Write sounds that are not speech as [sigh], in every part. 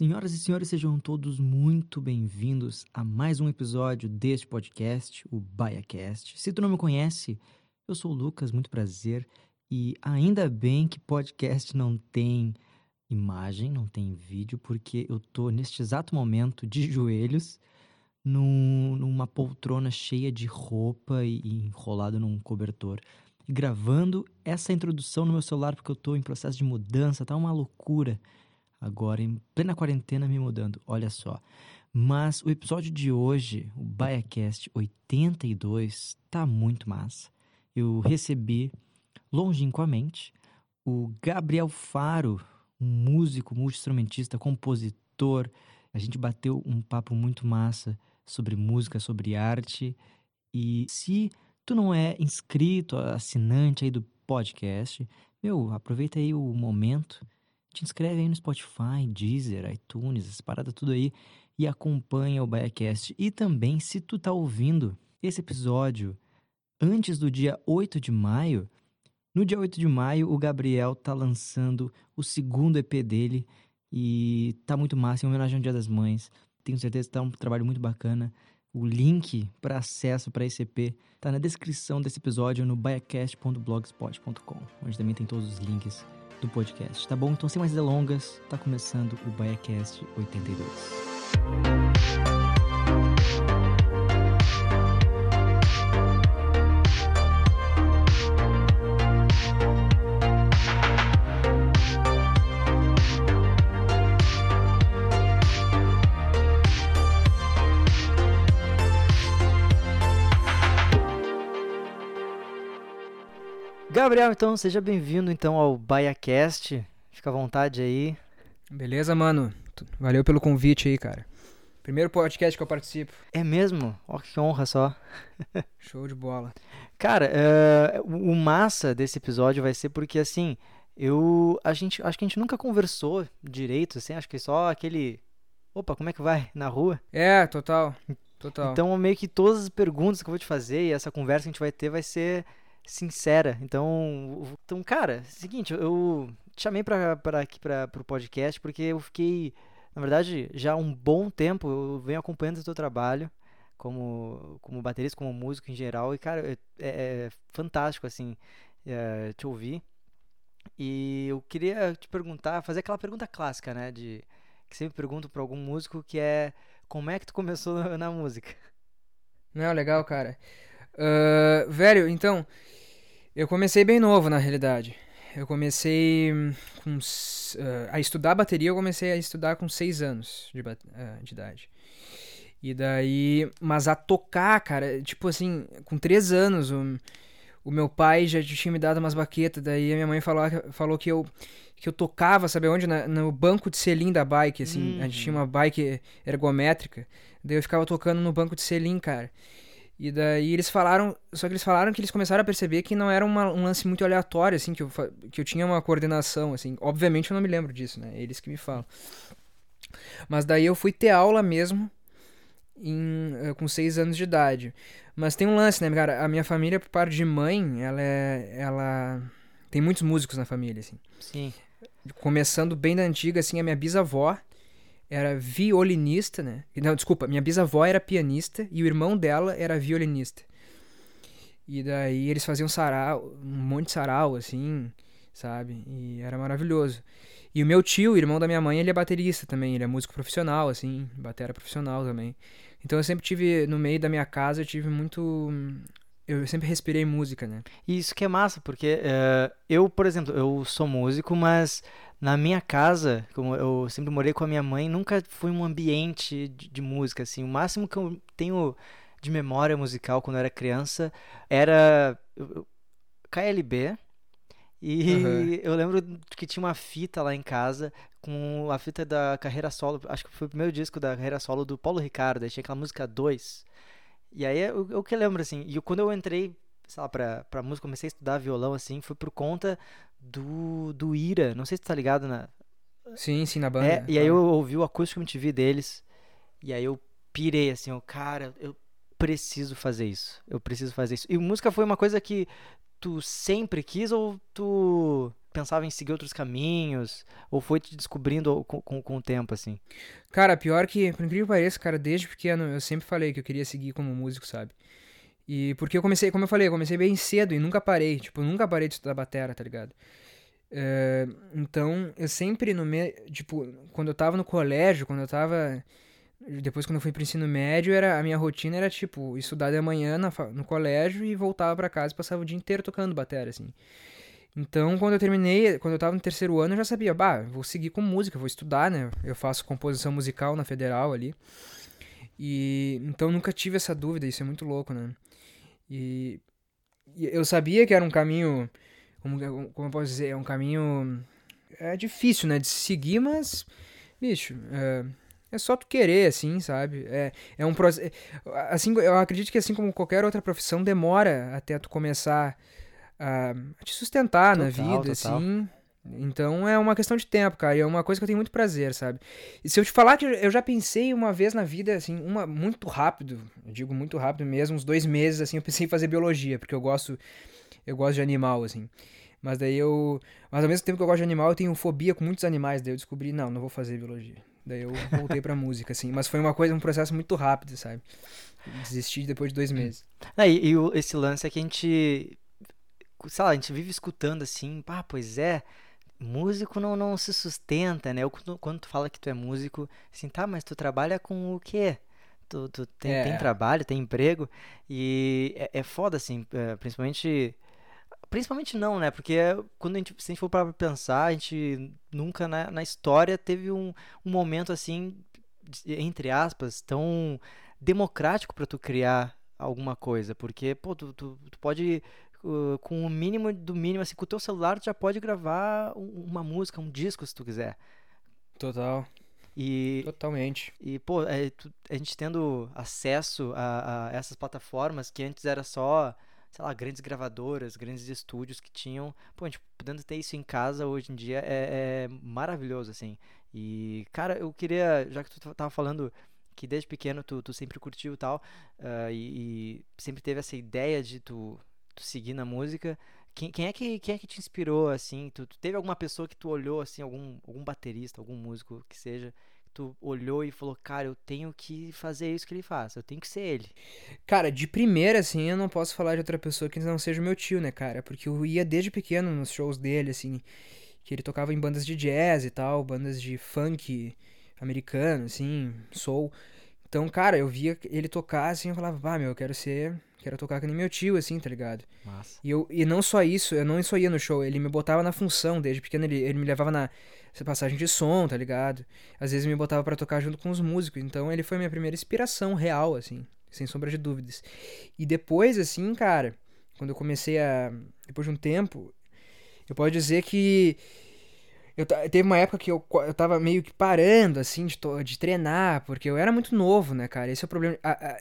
Senhoras e senhores, sejam todos muito bem-vindos a mais um episódio deste podcast, o BaiaCast. Se tu não me conhece, eu sou o Lucas, muito prazer. E ainda bem que podcast não tem imagem, não tem vídeo, porque eu tô neste exato momento de joelhos num, numa poltrona cheia de roupa e, e enrolado num cobertor. Gravando essa introdução no meu celular porque eu tô em processo de mudança, tá uma loucura agora em plena quarentena me mudando, olha só. Mas o episódio de hoje, o BaiaCast 82, tá muito massa. Eu recebi longínquamente o Gabriel Faro, um músico, multi-instrumentista, compositor. A gente bateu um papo muito massa sobre música, sobre arte. E se tu não é inscrito, assinante aí do podcast, meu, aproveita aí o momento te inscreve aí no Spotify, Deezer, iTunes, essa parada tudo aí e acompanha o BaiaCast. E também, se tu tá ouvindo esse episódio antes do dia 8 de maio, no dia 8 de maio o Gabriel tá lançando o segundo EP dele e tá muito massa, em homenagem ao Dia das Mães. Tenho certeza que tá um trabalho muito bacana. O link para acesso para esse EP tá na descrição desse episódio no baiacast.blogspot.com, onde também tem todos os links do podcast, tá bom? Então, sem mais delongas, tá começando o BaiaCast 82. Gabriel, então, seja bem-vindo então ao BaiaCast. Fica à vontade aí. Beleza, mano? Valeu pelo convite aí, cara. Primeiro podcast que eu participo. É mesmo? Ó, oh, que honra só. [laughs] Show de bola. Cara, uh, o massa desse episódio vai ser porque, assim, eu... A gente, acho que a gente nunca conversou direito, assim, acho que só aquele... Opa, como é que vai? Na rua? É, total. Total. Então, meio que todas as perguntas que eu vou te fazer e essa conversa que a gente vai ter vai ser sincera. Então, então cara, seguinte, eu te chamei para aqui para o podcast porque eu fiquei, na verdade, já há um bom tempo eu venho acompanhando o teu trabalho como como baterista, como músico em geral e cara, é, é, é fantástico assim é, te ouvir. E eu queria te perguntar, fazer aquela pergunta clássica, né, de que sempre pergunto para algum músico que é como é que tu começou [laughs] na, na música? Não, legal, cara. Uh, velho, então, eu comecei bem novo, na realidade. Eu comecei hum, com, uh, a estudar bateria, eu comecei a estudar com 6 anos de, uh, de idade. E daí, mas a tocar, cara, tipo assim, com 3 anos, o, o meu pai já tinha me dado umas baquetas, daí a minha mãe falou, falou que eu que eu tocava, sabe onde? Na, no banco de selim da bike, assim, uhum. a gente tinha uma bike ergométrica, daí eu ficava tocando no banco de selim, cara. E daí eles falaram, só que eles falaram que eles começaram a perceber que não era uma, um lance muito aleatório, assim, que eu, que eu tinha uma coordenação, assim. Obviamente eu não me lembro disso, né? Eles que me falam. Mas daí eu fui ter aula mesmo em, eh, com seis anos de idade. Mas tem um lance, né, cara? A minha família, por parte de mãe, ela é. Ela. Tem muitos músicos na família, assim. Sim. Começando bem da antiga, assim, a minha bisavó era violinista, né? Não, desculpa, minha bisavó era pianista e o irmão dela era violinista. E daí eles faziam sarau, um monte de sarau, assim, sabe? E era maravilhoso. E o meu tio, irmão da minha mãe, ele é baterista também, ele é músico profissional, assim, batera profissional também. Então eu sempre tive, no meio da minha casa, eu tive muito. Eu sempre respirei música, né? E isso que é massa, porque uh, eu, por exemplo, eu sou músico, mas na minha casa, como eu sempre morei com a minha mãe, nunca foi um ambiente de, de, música assim. O máximo que eu tenho de memória musical quando eu era criança era KLB. E uhum. eu lembro que tinha uma fita lá em casa com a fita da carreira solo, acho que foi o primeiro disco da carreira solo do Paulo Ricardo, aí tinha aquela música 2. E aí é o que eu lembro assim. E quando eu entrei sei lá, pra, pra música, comecei a estudar violão, assim, foi por conta do, do Ira. Não sei se tu tá ligado na. Sim, sim, na banda. É, e aí eu ouvi o acústico MTV deles. E aí eu pirei, assim, ó, cara, eu preciso fazer isso. Eu preciso fazer isso. E música foi uma coisa que tu sempre quis ou tu pensava em seguir outros caminhos? Ou foi te descobrindo com, com, com o tempo, assim? Cara, pior que, por incrível que pareça, cara, desde pequeno eu sempre falei que eu queria seguir como músico, sabe? E porque eu comecei, como eu falei, eu comecei bem cedo e nunca parei. Tipo, nunca parei de estudar batera, tá ligado? É, então, eu sempre no meio. Tipo, quando eu tava no colégio, quando eu tava. Depois, quando eu fui pro ensino médio, era, a minha rotina era, tipo, estudar de manhã na, no colégio e voltava para casa e passava o dia inteiro tocando bateria, assim. Então, quando eu terminei, quando eu tava no terceiro ano, eu já sabia, bah, vou seguir com música, vou estudar, né? Eu faço composição musical na federal ali. E então nunca tive essa dúvida, isso é muito louco, né? E, e eu sabia que era um caminho, como, como eu posso dizer, é um caminho é difícil, né, de seguir, mas bicho, é, é só tu querer, assim, sabe? É, é um processo. Assim, eu acredito que assim como qualquer outra profissão, demora até tu começar a, a te sustentar total, na vida, total. assim. Então é uma questão de tempo, cara. E é uma coisa que eu tenho muito prazer, sabe? E se eu te falar que eu já pensei uma vez na vida, assim, uma muito rápido, eu digo muito rápido mesmo, uns dois meses, assim, eu pensei em fazer biologia, porque eu gosto, eu gosto de animal, assim. Mas daí eu. Mas ao mesmo tempo que eu gosto de animal, eu tenho fobia com muitos animais. Daí eu descobri, não, não vou fazer biologia. Daí eu voltei pra [laughs] música, assim. Mas foi uma coisa, um processo muito rápido, sabe? Desisti depois de dois meses. Ah, e, e esse lance é que a gente sei lá, a gente vive escutando assim, ah, pois é, músico não, não se sustenta, né? Quando, quando tu fala que tu é músico, assim, tá, mas tu trabalha com o quê? Tu, tu tem, é. tem trabalho, tem emprego, e é, é foda, assim, é, principalmente... Principalmente não, né? Porque quando a gente, se a gente for para pensar, a gente nunca na, na história teve um, um momento assim, entre aspas, tão democrático para tu criar alguma coisa. Porque, pô, tu, tu, tu pode uh, com o mínimo do mínimo, assim, com o teu celular tu já pode gravar uma música, um disco, se tu quiser. Total. E, Totalmente. E, pô, é, tu, a gente tendo acesso a, a, essas plataformas que antes era só, sei lá, grandes gravadoras, grandes estúdios que tinham. Pô, a gente podendo ter isso em casa hoje em dia é, é maravilhoso, assim. E, cara, eu queria, já que tu tava falando que desde pequeno tu, tu sempre curtiu tal, uh, e, e sempre teve essa ideia de tu tu seguir na música. Quem, quem, é que, quem é que te inspirou, assim? Tu, tu, teve alguma pessoa que tu olhou, assim, algum, algum baterista, algum músico que seja, que tu olhou e falou, cara, eu tenho que fazer isso que ele faz, eu tenho que ser ele? Cara, de primeira, assim, eu não posso falar de outra pessoa que não seja meu tio, né, cara? Porque eu ia desde pequeno nos shows dele, assim, que ele tocava em bandas de jazz e tal, bandas de funk americano, assim, soul. Então, cara, eu via ele tocar, assim, eu falava, ah, meu, eu quero ser Quero tocar que nem meu tio, assim, tá ligado? Massa. E, eu, e não só isso, eu não só ia no show, ele me botava na função, desde pequeno ele, ele me levava na passagem de som, tá ligado? Às vezes me botava para tocar junto com os músicos, então ele foi minha primeira inspiração real, assim, sem sombra de dúvidas. E depois, assim, cara, quando eu comecei a. Depois de um tempo, eu posso dizer que. Eu, teve uma época que eu, eu tava meio que parando, assim, de, de treinar, porque eu era muito novo, né, cara? Esse é o problema. A, a,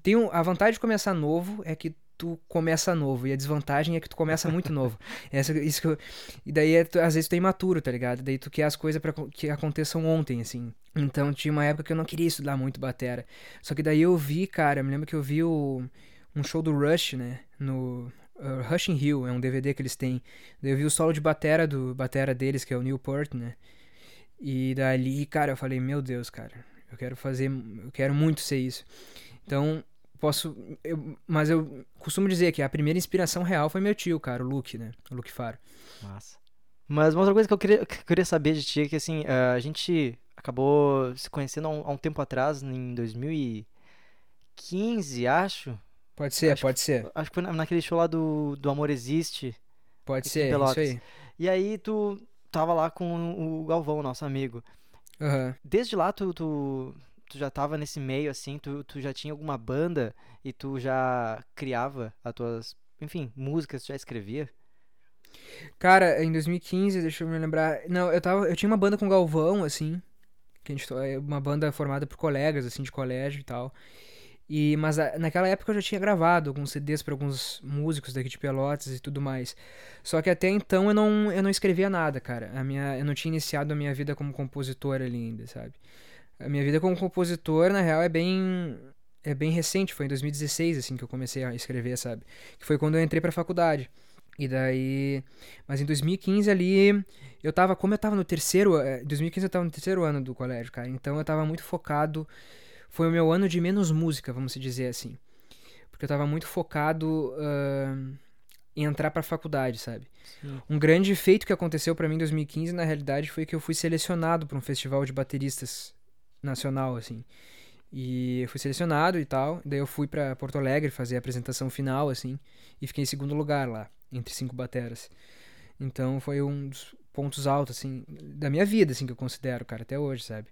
tem um, a vantagem de começar novo é que tu começa novo. E a desvantagem é que tu começa muito novo. [laughs] Essa, isso que eu, e daí, é, tu, às vezes, tu é imaturo, tá ligado? Daí tu quer as coisas para que aconteçam ontem, assim. Então, tinha uma época que eu não queria estudar muito batera. Só que daí eu vi, cara, eu me lembro que eu vi o, um show do Rush, né? No uh, Rush in Hill, é um DVD que eles têm. Daí eu vi o solo de batera do batera deles, que é o Newport, né? E dali, cara, eu falei, meu Deus, cara, eu quero fazer, eu quero muito ser isso. Então, posso. Eu, mas eu costumo dizer que a primeira inspiração real foi meu tio, cara, o Luke, né? O Luke Faro. Massa. Mas uma outra coisa que eu queria, que eu queria saber de ti é que, assim, a gente acabou se conhecendo há um, há um tempo atrás, em 2015, acho. Pode ser, acho pode ser. Acho que foi naquele show lá do, do Amor Existe. Pode ser, isso aí. E aí tu tava lá com o Galvão, nosso amigo. Uhum. Desde lá tu, tu tu já tava nesse meio assim, tu, tu já tinha alguma banda e tu já criava as tuas, enfim, músicas, tu já escrevia? Cara, em 2015, deixa eu me lembrar, não, eu tava, eu tinha uma banda com Galvão assim, que a gente é uma banda formada por colegas assim de colégio e tal. E, mas naquela época eu já tinha gravado alguns CDs para alguns músicos daqui de Pelotas e tudo mais. Só que até então eu não, eu não escrevia nada, cara. A minha, eu não tinha iniciado a minha vida como compositor ali ainda, sabe? A minha vida como compositor, na real, é bem é bem recente, foi em 2016 assim que eu comecei a escrever, sabe? Que foi quando eu entrei para faculdade. E daí. Mas em 2015 ali. Eu tava. Como eu tava no terceiro. Em 2015 eu tava no terceiro ano do colégio, cara. Então eu tava muito focado. Foi o meu ano de menos música, vamos dizer assim. Porque eu tava muito focado uh, em entrar pra faculdade, sabe? Sim. Um grande feito que aconteceu para mim em 2015, na realidade, foi que eu fui selecionado para um festival de bateristas nacional, assim. E eu fui selecionado e tal. Daí eu fui para Porto Alegre fazer a apresentação final, assim. E fiquei em segundo lugar lá, entre cinco bateras. Então foi um dos pontos altos, assim, da minha vida, assim, que eu considero, cara, até hoje, sabe?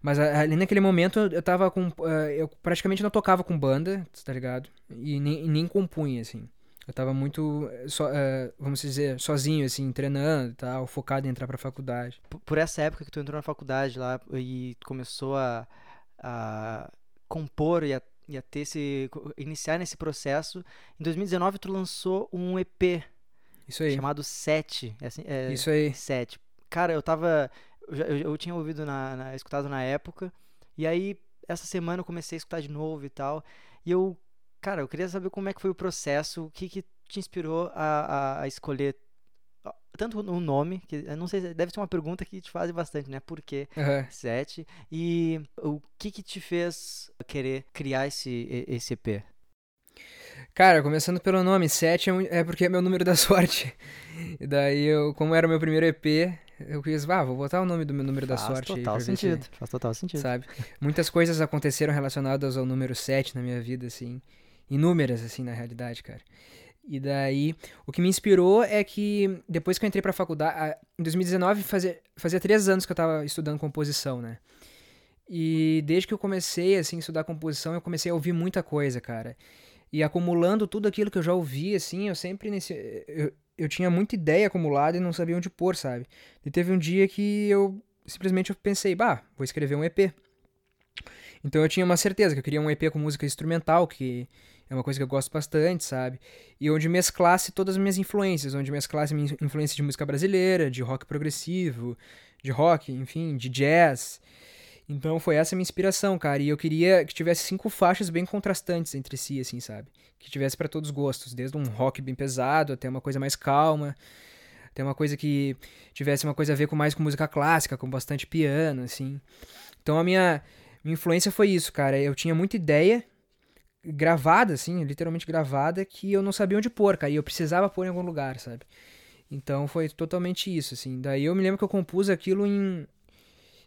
Mas ali naquele momento eu tava com. Uh, eu praticamente não tocava com banda, tá ligado? E nem, nem compunha, assim. Eu tava muito, so, uh, vamos dizer, sozinho, assim, treinando e tal, focado em entrar pra faculdade. Por, essa época que tu entrou na faculdade lá e começou a, a compor e a, e a ter esse, iniciar nesse processo, em 2019 tu lançou um EP. Isso aí. Chamado Sete. É assim, é, Isso aí. Sete. Cara, eu tava, eu, eu, eu tinha ouvido, na, na, escutado na época, e aí essa semana eu comecei a escutar de novo e tal, e eu Cara, eu queria saber como é que foi o processo, o que, que te inspirou a, a, a escolher tanto o nome, que não sei, deve ser uma pergunta que te fazem bastante, né? Por que uhum. sete? E o que que te fez querer criar esse, esse EP? Cara, começando pelo nome, 7 é, é porque é meu número da [laughs] sorte. E daí, eu, como era o meu primeiro EP, eu quis, ah, vou botar o nome do meu número faz da sorte total aí. Sentido, se, faz total sentido. Sabe? Muitas coisas aconteceram relacionadas ao número 7 na minha vida, assim inúmeras, assim, na realidade, cara. E daí, o que me inspirou é que depois que eu entrei pra faculdade, em 2019 fazia, fazia três anos que eu tava estudando composição, né? E desde que eu comecei, assim, a estudar composição, eu comecei a ouvir muita coisa, cara. E acumulando tudo aquilo que eu já ouvi, assim, eu sempre nesse... Eu, eu tinha muita ideia acumulada e não sabia onde pôr, sabe? E teve um dia que eu simplesmente eu pensei, bah, vou escrever um EP. Então eu tinha uma certeza que eu queria um EP com música instrumental, que é uma coisa que eu gosto bastante, sabe? E onde mesclasse todas as minhas influências, onde mesclasse minha influência de música brasileira, de rock progressivo, de rock, enfim, de jazz. Então foi essa minha inspiração, cara. E eu queria que tivesse cinco faixas bem contrastantes entre si, assim, sabe? Que tivesse para todos os gostos, desde um rock bem pesado até uma coisa mais calma, até uma coisa que tivesse uma coisa a ver com mais com música clássica, com bastante piano, assim. Então a minha, minha influência foi isso, cara. Eu tinha muita ideia gravada, assim, literalmente gravada, que eu não sabia onde pôr, cara, e eu precisava pôr em algum lugar, sabe? Então foi totalmente isso, assim. Daí eu me lembro que eu compus aquilo em.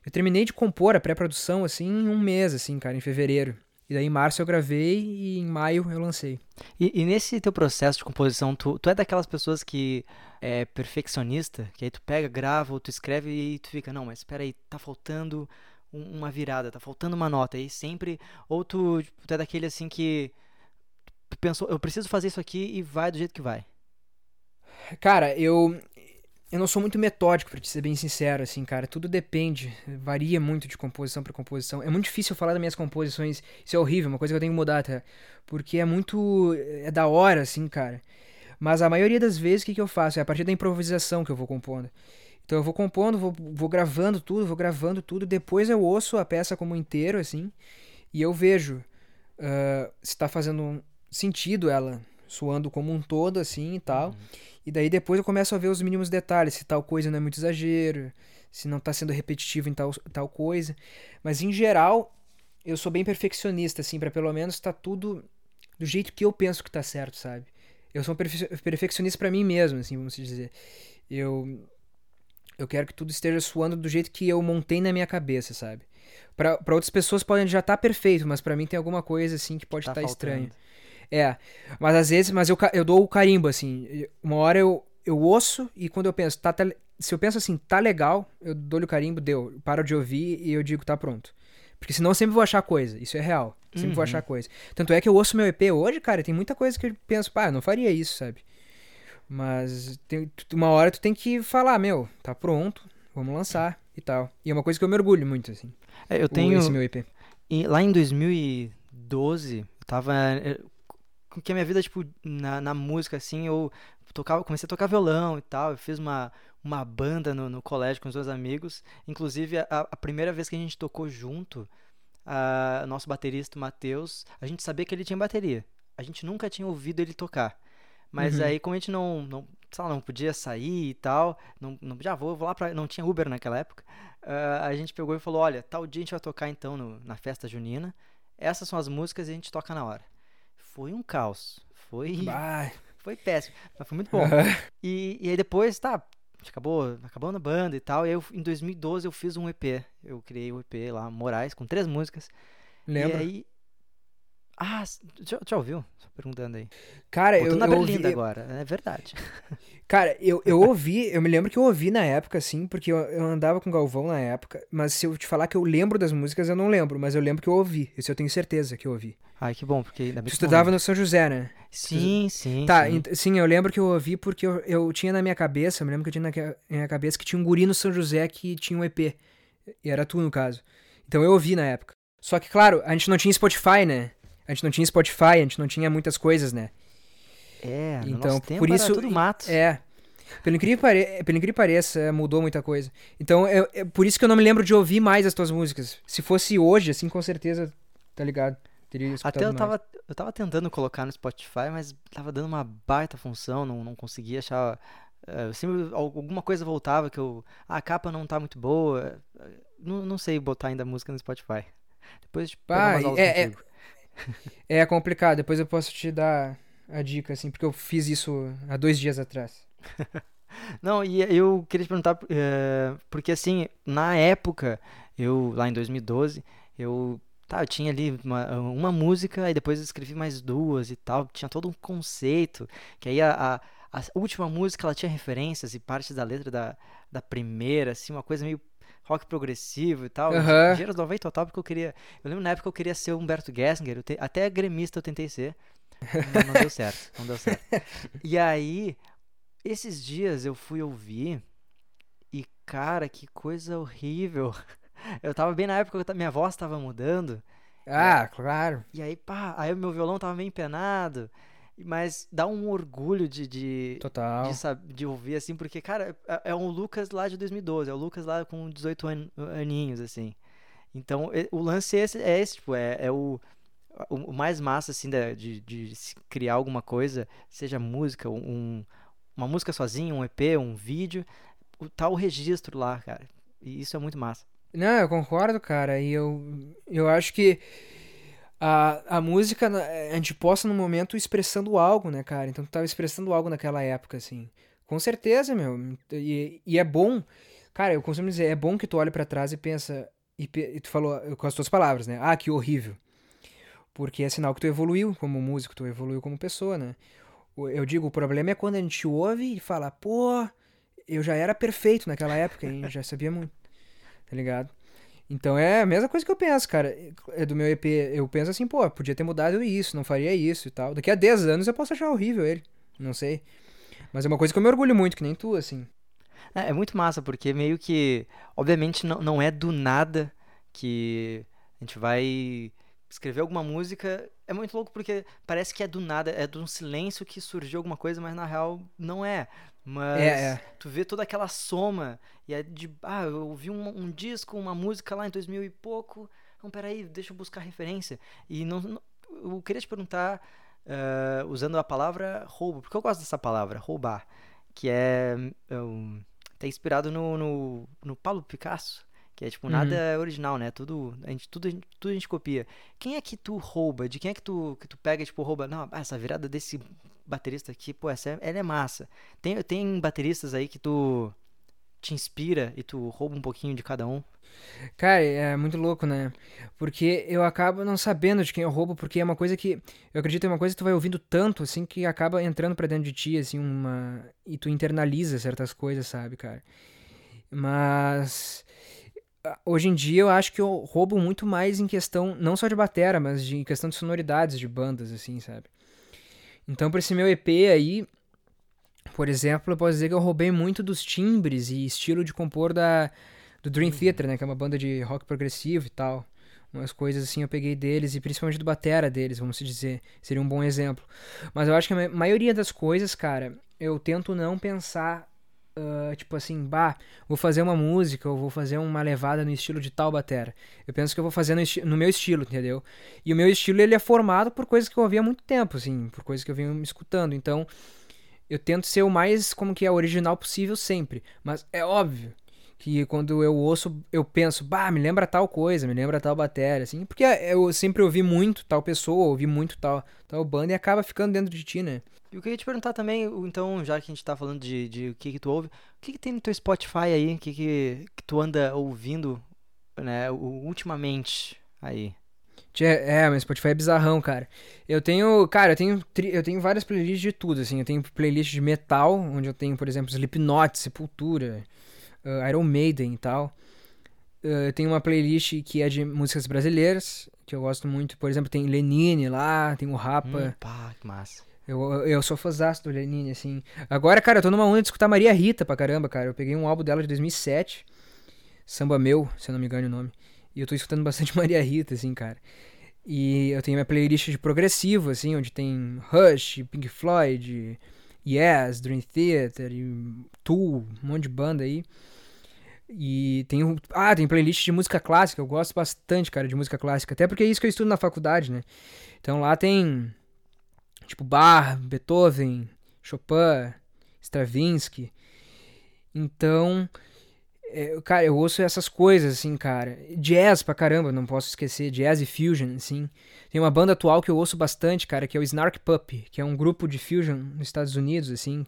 Eu terminei de compor a pré-produção, assim, em um mês, assim, cara, em fevereiro. E daí em março eu gravei e em maio eu lancei. E, e nesse teu processo de composição, tu, tu é daquelas pessoas que é perfeccionista? Que aí tu pega, grava, ou tu escreve e tu fica, não, mas espera aí, tá faltando uma virada, tá faltando uma nota. aí sempre. Ou tu, tipo, tu é daquele assim que. Tu pensou, eu preciso fazer isso aqui e vai do jeito que vai. Cara, eu. Eu não sou muito metódico, pra te ser bem sincero, assim, cara. Tudo depende, varia muito de composição para composição. É muito difícil falar das minhas composições. Isso é horrível, uma coisa que eu tenho que mudar até. Porque é muito. É da hora, assim, cara. Mas a maioria das vezes, o que, que eu faço? É a partir da improvisação que eu vou compondo. Então eu vou compondo, vou, vou gravando tudo, vou gravando tudo, depois eu ouço a peça como inteiro, assim, e eu vejo uh, se tá fazendo sentido ela suando como um todo, assim, e tal. Uhum. E daí depois eu começo a ver os mínimos detalhes, se tal coisa não é muito exagero, se não tá sendo repetitivo em tal, tal coisa. Mas em geral, eu sou bem perfeccionista, assim, para pelo menos tá tudo do jeito que eu penso que tá certo, sabe? Eu sou um perfe perfeccionista para mim mesmo, assim, vamos dizer. Eu eu quero que tudo esteja suando do jeito que eu montei na minha cabeça, sabe? Para outras pessoas pode já estar tá perfeito, mas para mim tem alguma coisa assim que pode estar tá tá estranho. É, mas às vezes, mas eu, eu dou o carimbo assim. Uma hora eu eu ouço e quando eu penso, tá, tá se eu penso assim, tá legal, eu dou-lhe o carimbo, deu, paro de ouvir e eu digo tá pronto. Porque senão eu sempre vou achar coisa, isso é real. Sempre uhum. vou achar coisa. Tanto é que eu ouço meu EP hoje, cara, tem muita coisa que eu penso, pá, eu não faria isso, sabe? Mas tem, uma hora tu tem que falar, meu, tá pronto, vamos lançar e tal. E é uma coisa que eu me orgulho muito, assim. É, eu tenho. Esse meu EP. E lá em 2012, eu tava. Eh, que a minha vida, tipo, na, na música, assim, eu tocava, comecei a tocar violão e tal. Eu fiz uma, uma banda no, no colégio com os dois amigos. Inclusive, a, a primeira vez que a gente tocou junto, o nosso baterista, o Matheus, a gente sabia que ele tinha bateria. A gente nunca tinha ouvido ele tocar. Mas Uhum. aí, como a gente não, não, sei lá, não podia sair e tal, não, não ah, vou, vou lá pra. Não tinha Uber naquela época. ah, a gente pegou e falou: olha, tal dia a gente vai tocar então no- na festa junina. Essas são as músicas e a gente toca na hora. Foi um caos. Foi, Bah. [laughs] foi péssimo, mas foi muito bom. E, e aí depois, tá, a gente acabou, acabou na banda e tal. E aí eu, em 2012 eu fiz um EP. Eu criei um EP lá, Moraes, com três músicas. Lembra? E aí. Ah, já, já ouviu? Só perguntando aí. Cara, eu, na eu Berlinda ouvi, agora, é verdade. [laughs] Cara, eu, eu ouvi, eu me lembro que eu ouvi na época, assim, porque eu, eu andava com o Galvão na época, mas se eu te falar que eu lembro das músicas, eu não lembro, mas eu lembro que eu ouvi. Isso eu tenho certeza que eu ouvi. Ai, que bom, porque ainda bem Tu estudava no São José, né? Sim, sim. Tá, sim. sim, eu lembro que eu ouvi porque eu, eu tinha na minha cabeça, eu me lembro que eu tinha na minha cabeça que tinha um guri no São José que tinha um EP. E era tu, no caso. Então eu ouvi na época. Só que, claro, a gente não tinha Spotify, né? A gente não tinha Spotify, a gente não tinha muitas coisas, né? É, no Então, tempo por isso- tudo mato. É. Pelo incrível, que pare... Pelo incrível que pareça, mudou muita coisa. Então, é, é por isso que eu não me lembro de ouvir mais as tuas músicas. Se fosse hoje, assim, com certeza, tá ligado? Teria Até eu mais. tava, eu tava tentando colocar no Spotify, mas tava dando uma baita função, não, não conseguia achar. Eu sempre, al- alguma coisa voltava que eu. Ah, a capa não tá muito boa. Não, não sei botar ainda música no Spotify. Depois de pegar Ah, é- é-. É complicado, depois eu posso te dar a dica, assim, porque eu fiz isso há dois dias atrás. [laughs] Não, e eu queria te perguntar, eh, porque assim, na época, eu, lá em 2012, eu, tá, eu tinha ali uma, uma música, e depois eu escrevi mais duas e tal, tinha todo um conceito, que aí a, a, a última música, ela tinha referências e partes da letra da, da primeira, assim, uma coisa meio rock progressivo e tal, gêneros 90 total, porque eu queria, eu lembro na época eu queria ser o Humberto Gessinger, te- até gremista eu tentei ser, [laughs] não, não deu certo, não deu certo. E aí, esses dias eu fui ouvir e, cara, que coisa horrível. [laughs] Eu tava bem na época que minha voz tava mudando. Ah, claro. E aí, pá, aí o meu violão tava meio empenado. Mas dá um orgulho de, de, Total. de, de ouvir, assim, porque, cara, é, é um Lucas lá de 2012. É o Lucas lá com 18 an- aninhos, assim. Então, o lance é esse, é esse, tipo, é, é o, o, mais massa, assim, de, de se criar alguma coisa, seja música, um, uma música sozinha, um EP, um vídeo, o, tá o registro lá, cara. E isso é muito massa. Não, eu concordo, cara. E eu, eu acho que a, a música, na- a gente posta no momento expressando algo, né, cara? Então tu tava expressando algo naquela época, assim. Com certeza, meu. E, e é bom, cara, eu costumo dizer, é bom que tu olhe pra trás e pensa. E, e tu falou com as tuas palavras, né? Ah, que horrível. Porque é sinal que tu evoluiu como músico, tu evoluiu como pessoa, né? Eu digo, o problema é quando a gente ouve e fala, pô, eu já era perfeito naquela época, hein? Já sabia muito tá ligado? Então é a mesma coisa que eu penso, cara. É do meu EP, eu penso assim, pô, podia ter mudado isso, não faria isso e tal. Daqui a 10 anos eu posso achar horrível ele, não sei. Mas é uma coisa que eu me orgulho muito, que nem tu, assim. É, é muito massa, porque meio que, obviamente, não, não é do nada que a gente vai escrever alguma música. É muito louco porque parece que é do nada, é de um silêncio que surgiu alguma coisa, mas na real não é. Mas É, é. tu vê toda aquela soma e é de, ah, eu ouvi um, um disco, uma música lá em 2000 e pouco. Não, peraí, deixa eu buscar referência. E não, não- eu queria te perguntar, ah, usando a palavra roubo, porque eu gosto dessa palavra, roubar, que é, é um- tá inspirado no, no, no Pablo Picasso, que é tipo, Uhum. nada é original, né? Tudo a gente, tudo, a gente- tudo a gente copia. Quem é que tu rouba? De quem é que tu, que tu pega, tipo, rouba? Não, ah, essa virada desse baterista aqui, pô, essa é, ela é massa. Tem, tem bateristas aí que tu te inspira e tu rouba um pouquinho de cada um. Cara, é muito louco, né? Porque eu acabo não sabendo de quem eu roubo, porque é uma coisa que. Eu acredito que é uma coisa que tu vai ouvindo tanto, assim, que acaba entrando pra dentro de ti, assim, uma. E tu internaliza certas coisas, sabe, cara? Mas. Ah, Hoje em dia eu acho que eu roubo muito mais em questão, não só de batera, mas de em questão de sonoridades de bandas, assim, sabe? Então, pra esse meu EP aí, por exemplo, eu posso dizer que eu roubei muito dos timbres e estilo de compor da, do Dream Theater, né? Que é uma banda de rock progressivo e tal. Umas coisas assim eu peguei deles, e principalmente do batera deles, vamos dizer. Seria um bom exemplo. Mas eu acho que a ma- maioria das coisas, cara, eu tento não pensar, ah, tipo assim, bah, vou fazer uma música, ou vou fazer uma levada no estilo de tal batera. Eu penso que eu vou fazer no, no meu estilo, entendeu? E o meu estilo, ele é formado por coisas que eu ouvi há muito tempo, assim, por coisas que eu venho me escutando. Então, eu tento ser o mais como que é original possível sempre, mas é óbvio que quando eu ouço, eu penso, bah, me lembra tal coisa, me lembra tal bateria, assim, porque eu sempre ouvi muito tal pessoa, ouvi muito tal, tal banda e acaba ficando dentro de ti, né? E eu queria te perguntar também, então, já que a gente tá falando de, de o que que tu ouve, o que que tem no teu Spotify aí, o que que, que tu anda ouvindo, né, ultimamente aí? É, mas Spotify é bizarrão, cara. Eu tenho, cara, eu tenho, eu tenho várias playlists de tudo, assim. Eu tenho playlist de metal, onde eu tenho, por exemplo, Slipknot, Sepultura, uh, Iron Maiden e tal. Uh, eu tenho uma playlist que é de músicas brasileiras, que eu gosto muito. Por exemplo, tem Lenine lá, tem o Rapa. Hum, pá, que massa. Eu, eu sou fãzaço do Lenine, assim. Agora, cara, eu tô numa onda de escutar Maria Rita pra caramba, cara. Eu peguei um álbum dela de 2007, Samba Meu, se eu não me engano o nome. E eu tô escutando [laughs] bastante Maria Rita, assim, cara. E eu tenho minha playlist de progressivo, assim, onde tem Rush, Pink Floyd, Yes, Dream Theater, Tool, um monte de banda aí. E tem ah, tem playlist de música clássica, eu gosto bastante, cara, de música clássica, até porque é isso que eu estudo na faculdade, né? Então lá tem tipo Bach, Beethoven, Chopin, Stravinsky. Então, é, cara, eu ouço essas coisas, assim, cara. Jazz pra caramba, não posso esquecer. Jazz e fusion, assim. Tem uma banda atual que eu ouço bastante, cara, que é o Snark Puppy, que é um grupo de fusion nos Estados Unidos, assim.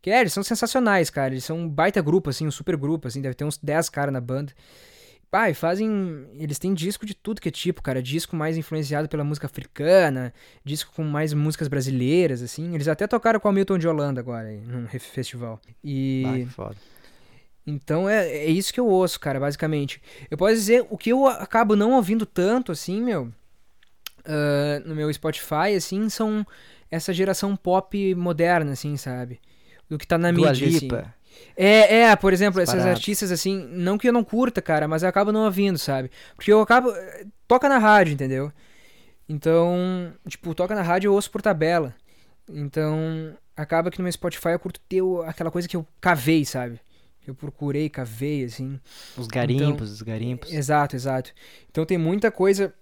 Que é, eles são sensacionais, cara. Eles são um baita grupo, assim, um super grupo, assim. Deve ter uns 10 caras na banda. Pai, e fazem. Eles têm disco de tudo que é tipo, cara. Disco mais influenciado pela música africana, disco com mais músicas brasileiras, assim. Eles até tocaram com o Milton de Holanda agora, num festival. E. Vai, foda. Então é, é isso que eu ouço, cara, basicamente. Eu posso dizer, o que eu acabo não ouvindo tanto, assim, meu, uh, no meu Spotify, assim, são essa geração pop moderna, assim, sabe? Do que tá na Dua mídia, assim. É, é, por exemplo, essas artistas, assim, não que eu não curta, cara, mas eu acabo não ouvindo, sabe? Porque eu acabo. Toca na rádio, entendeu? Então, tipo, toca na rádio eu ouço por tabela. Então, acaba que no meu Spotify eu curto ter aquela coisa que eu cavei, sabe? eu procurei, cavei, assim. Os garimpos, então, os garimpos. Exato, exato. Então tem muita coisa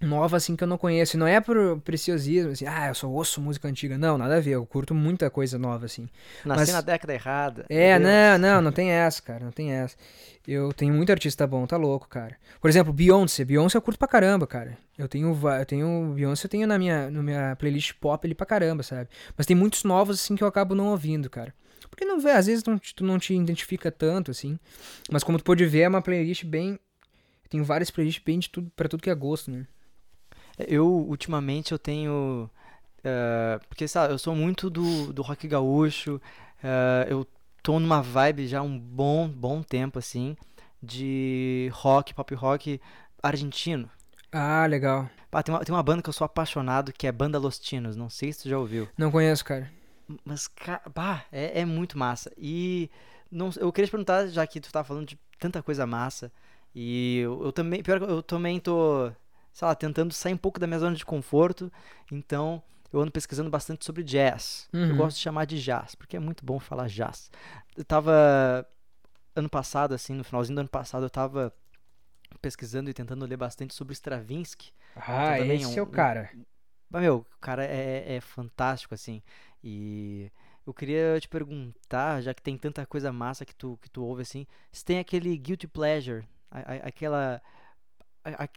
nova, assim, que eu não conheço. E não é por preciosismo, assim, ah, eu só ouço música antiga. Não, nada a ver, eu curto muita coisa nova, assim. Nasci Mas, na década errada. É, não, não, não tem essa, cara, não tem essa. Eu tenho muito artista bom, tá louco, cara. Por exemplo, Beyoncé. Beyoncé eu curto pra caramba, cara. Eu tenho, eu tenho Beyoncé, eu tenho na minha, na minha playlist pop ali pra caramba, sabe? Mas tem muitos novos, assim, que eu acabo não ouvindo, cara. Porque não vê, às vezes não, tu não te identifica tanto, assim. Mas como tu pode ver, é uma playlist bem. Tem várias playlists bem de tudo, pra tudo que é gosto, né? Eu, ultimamente, eu tenho. Uh, porque, sabe, eu sou muito do, do rock gaúcho. Uh, eu tô numa vibe já um bom, bom tempo, assim, de rock, pop rock argentino. Ah, legal. Pá, tem, uma, tem uma banda que eu sou apaixonado, que é Banda Los Tinos. Não sei se tu já ouviu. Não conheço, cara. Mas, bah, é, é muito massa. E não, eu queria te perguntar, já que tu tá falando de tanta coisa massa, e eu, eu também, pior que eu também tô, sei lá, tentando sair um pouco da minha zona de conforto, então eu ando pesquisando bastante sobre jazz. Uhum. Eu gosto de chamar de jazz, porque é muito bom falar jazz. Eu tava, ano passado, assim, no finalzinho do ano passado, eu tava pesquisando e tentando ler bastante sobre Stravinsky. Ah, então, esse é, um, é o cara. Um, meu, o cara é, é fantástico, assim. E eu queria te perguntar, já que tem tanta coisa massa que tu, que tu ouve assim, se tem aquele guilty pleasure, a, a, aquela.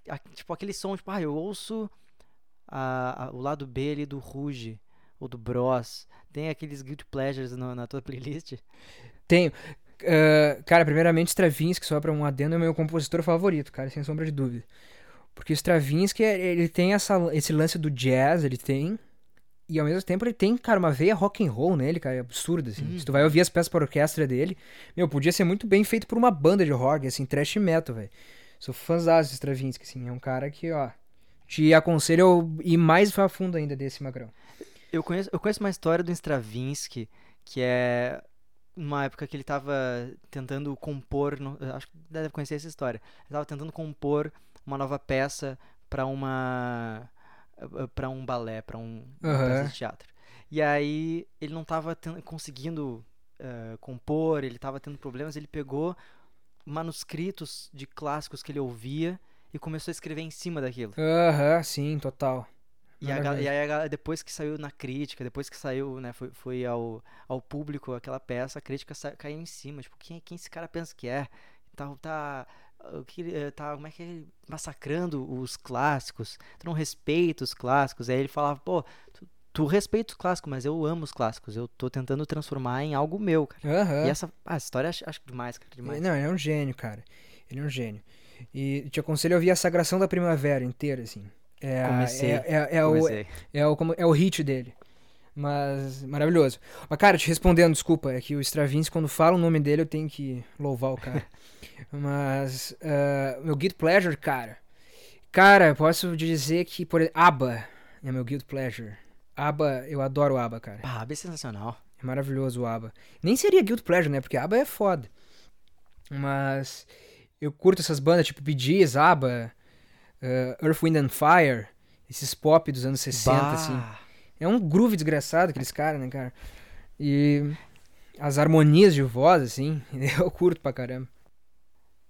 A, tipo, aquele som, tipo, ah, eu ouço o lado B ali do Ruge ou do Bros. Tem aqueles guilty pleasures no, na tua playlist? Tenho. Uh, cara, primeiramente, Stravinsky, só pra um adendo, é meu compositor favorito, cara, sem sombra de dúvida. Porque Stravinsky, ele tem essa, esse lance do jazz, ele tem, e ao mesmo tempo ele tem, cara, uma veia rock and roll nele, cara, é absurda, assim. Se tu vai ouvir as peças para orquestra dele, meu, podia ser muito bem feito por uma banda de rock, assim, trash metal, velho. Sou fãzão de Stravinsky, assim, é um cara que, ó, te aconselho a ir mais a fundo ainda desse magrão. Eu conheço, eu conheço uma história do Stravinsky, que é uma época que ele tava tentando compor, no, acho que deve conhecer essa história. Ele tava tentando compor uma nova peça para uma para um balé, para um uhum. de teatro. E aí ele não estava conseguindo uh, compor, ele estava tendo problemas, ele pegou manuscritos de clássicos que ele ouvia e começou a escrever em cima daquilo. Aham, uhum, sim, total. E, a, e aí, a depois que saiu na crítica, depois que saiu, né, foi, foi ao, ao público aquela peça, a crítica sa- caiu em cima. Tipo, quem, quem esse cara pensa que é? Tá, tá, que, tá, como é que é? Massacrando os clássicos. Tu não respeita os clássicos. Aí ele falava, pô, tu, respeita os clássicos, mas eu amo os clássicos. Eu tô tentando transformar em algo meu, cara. Aham. E essa ah, história acho, acho demais, cara, demais. Não, ele é um gênio, cara. Ele é um gênio. E te aconselho a ouvir a Sagração da Primavera inteira, assim. É, Comecei, é, é, é o, Comecei. é, o, como- é o hit dele. Mas, maravilhoso. Mas, cara, te respondendo, desculpa, é que o Stravinsky, quando fala o nome dele, eu tenho que louvar o cara. [laughs] Mas, ah, meu Guilty Pleasure, cara. Cara, posso dizer que, por exemplo, ABBA é meu Guilty Pleasure. ABBA, eu adoro o ABBA, cara. Ah, bem sensacional. É maravilhoso o ABBA. Nem seria Guilty Pleasure, né? Porque ABBA é foda. Mas eu curto essas bandas tipo Bee Gees, ABBA, eh, Earth, Wind and Fire, esses pop dos anos 60, Bah. assim. É um groove desgraçado aqueles caras, né, cara? E as harmonias de voz, assim, [laughs] eu curto pra caramba.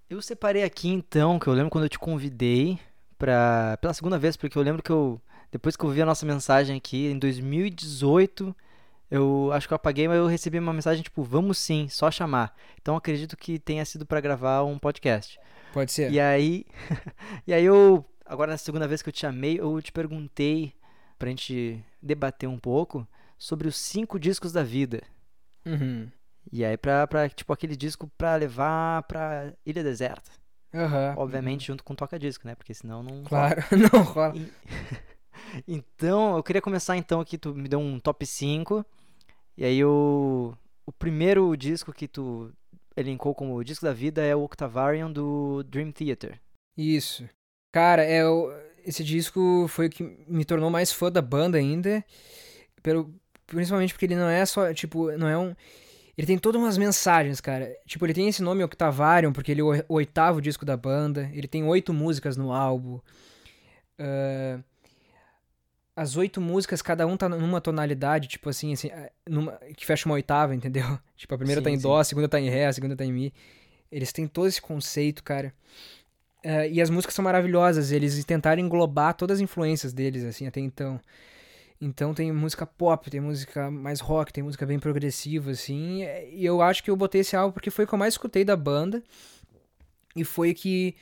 Eu separei aqui então, que eu lembro quando eu te convidei pra, pela segunda vez, porque eu lembro que eu, depois que eu vi a nossa mensagem aqui, em 2018, eu acho que eu apaguei, mas eu recebi uma mensagem tipo, vamos sim, só chamar. Então acredito que tenha sido pra gravar um podcast. Pode ser? E aí, [laughs] e aí eu, agora na segunda vez que eu te chamei, eu te perguntei pra gente debater um pouco sobre os cinco discos da vida. Uhum. E aí pra, pra tipo, aquele disco pra levar pra Ilha Deserta. Aham. Obviamente junto com toca-disco, né? Porque senão não rola. Claro, [laughs] não rola. E- Então, eu queria começar então aqui, tu me deu um top 5. E aí o, o primeiro disco que tu elencou como disco da vida é o Octavarium do Dream Theater. Isso. Cara, é o, esse disco foi o que me tornou mais fã da banda ainda. Pelo, principalmente porque ele não é só, tipo, não é um. Ele tem todas umas mensagens, cara. Tipo, ele tem esse nome Octavarium, porque ele é o o oitavo disco da banda. Ele tem oito músicas no álbum. Ah, as oito músicas, cada um tá numa tonalidade, tipo assim, assim ah, numa- que fecha uma oitava, entendeu? [laughs] Tipo, a primeira tá Sim, em sim. dó, a segunda tá em ré, a segunda tá em mi. Eles têm todo esse conceito, cara. Ah, e as músicas são maravilhosas, eles tentaram englobar todas as influências deles, assim, até então. Então tem música pop, tem música mais rock, tem música bem progressiva, assim. E eu acho que eu botei esse álbum porque foi o que eu mais escutei da banda. E foi que,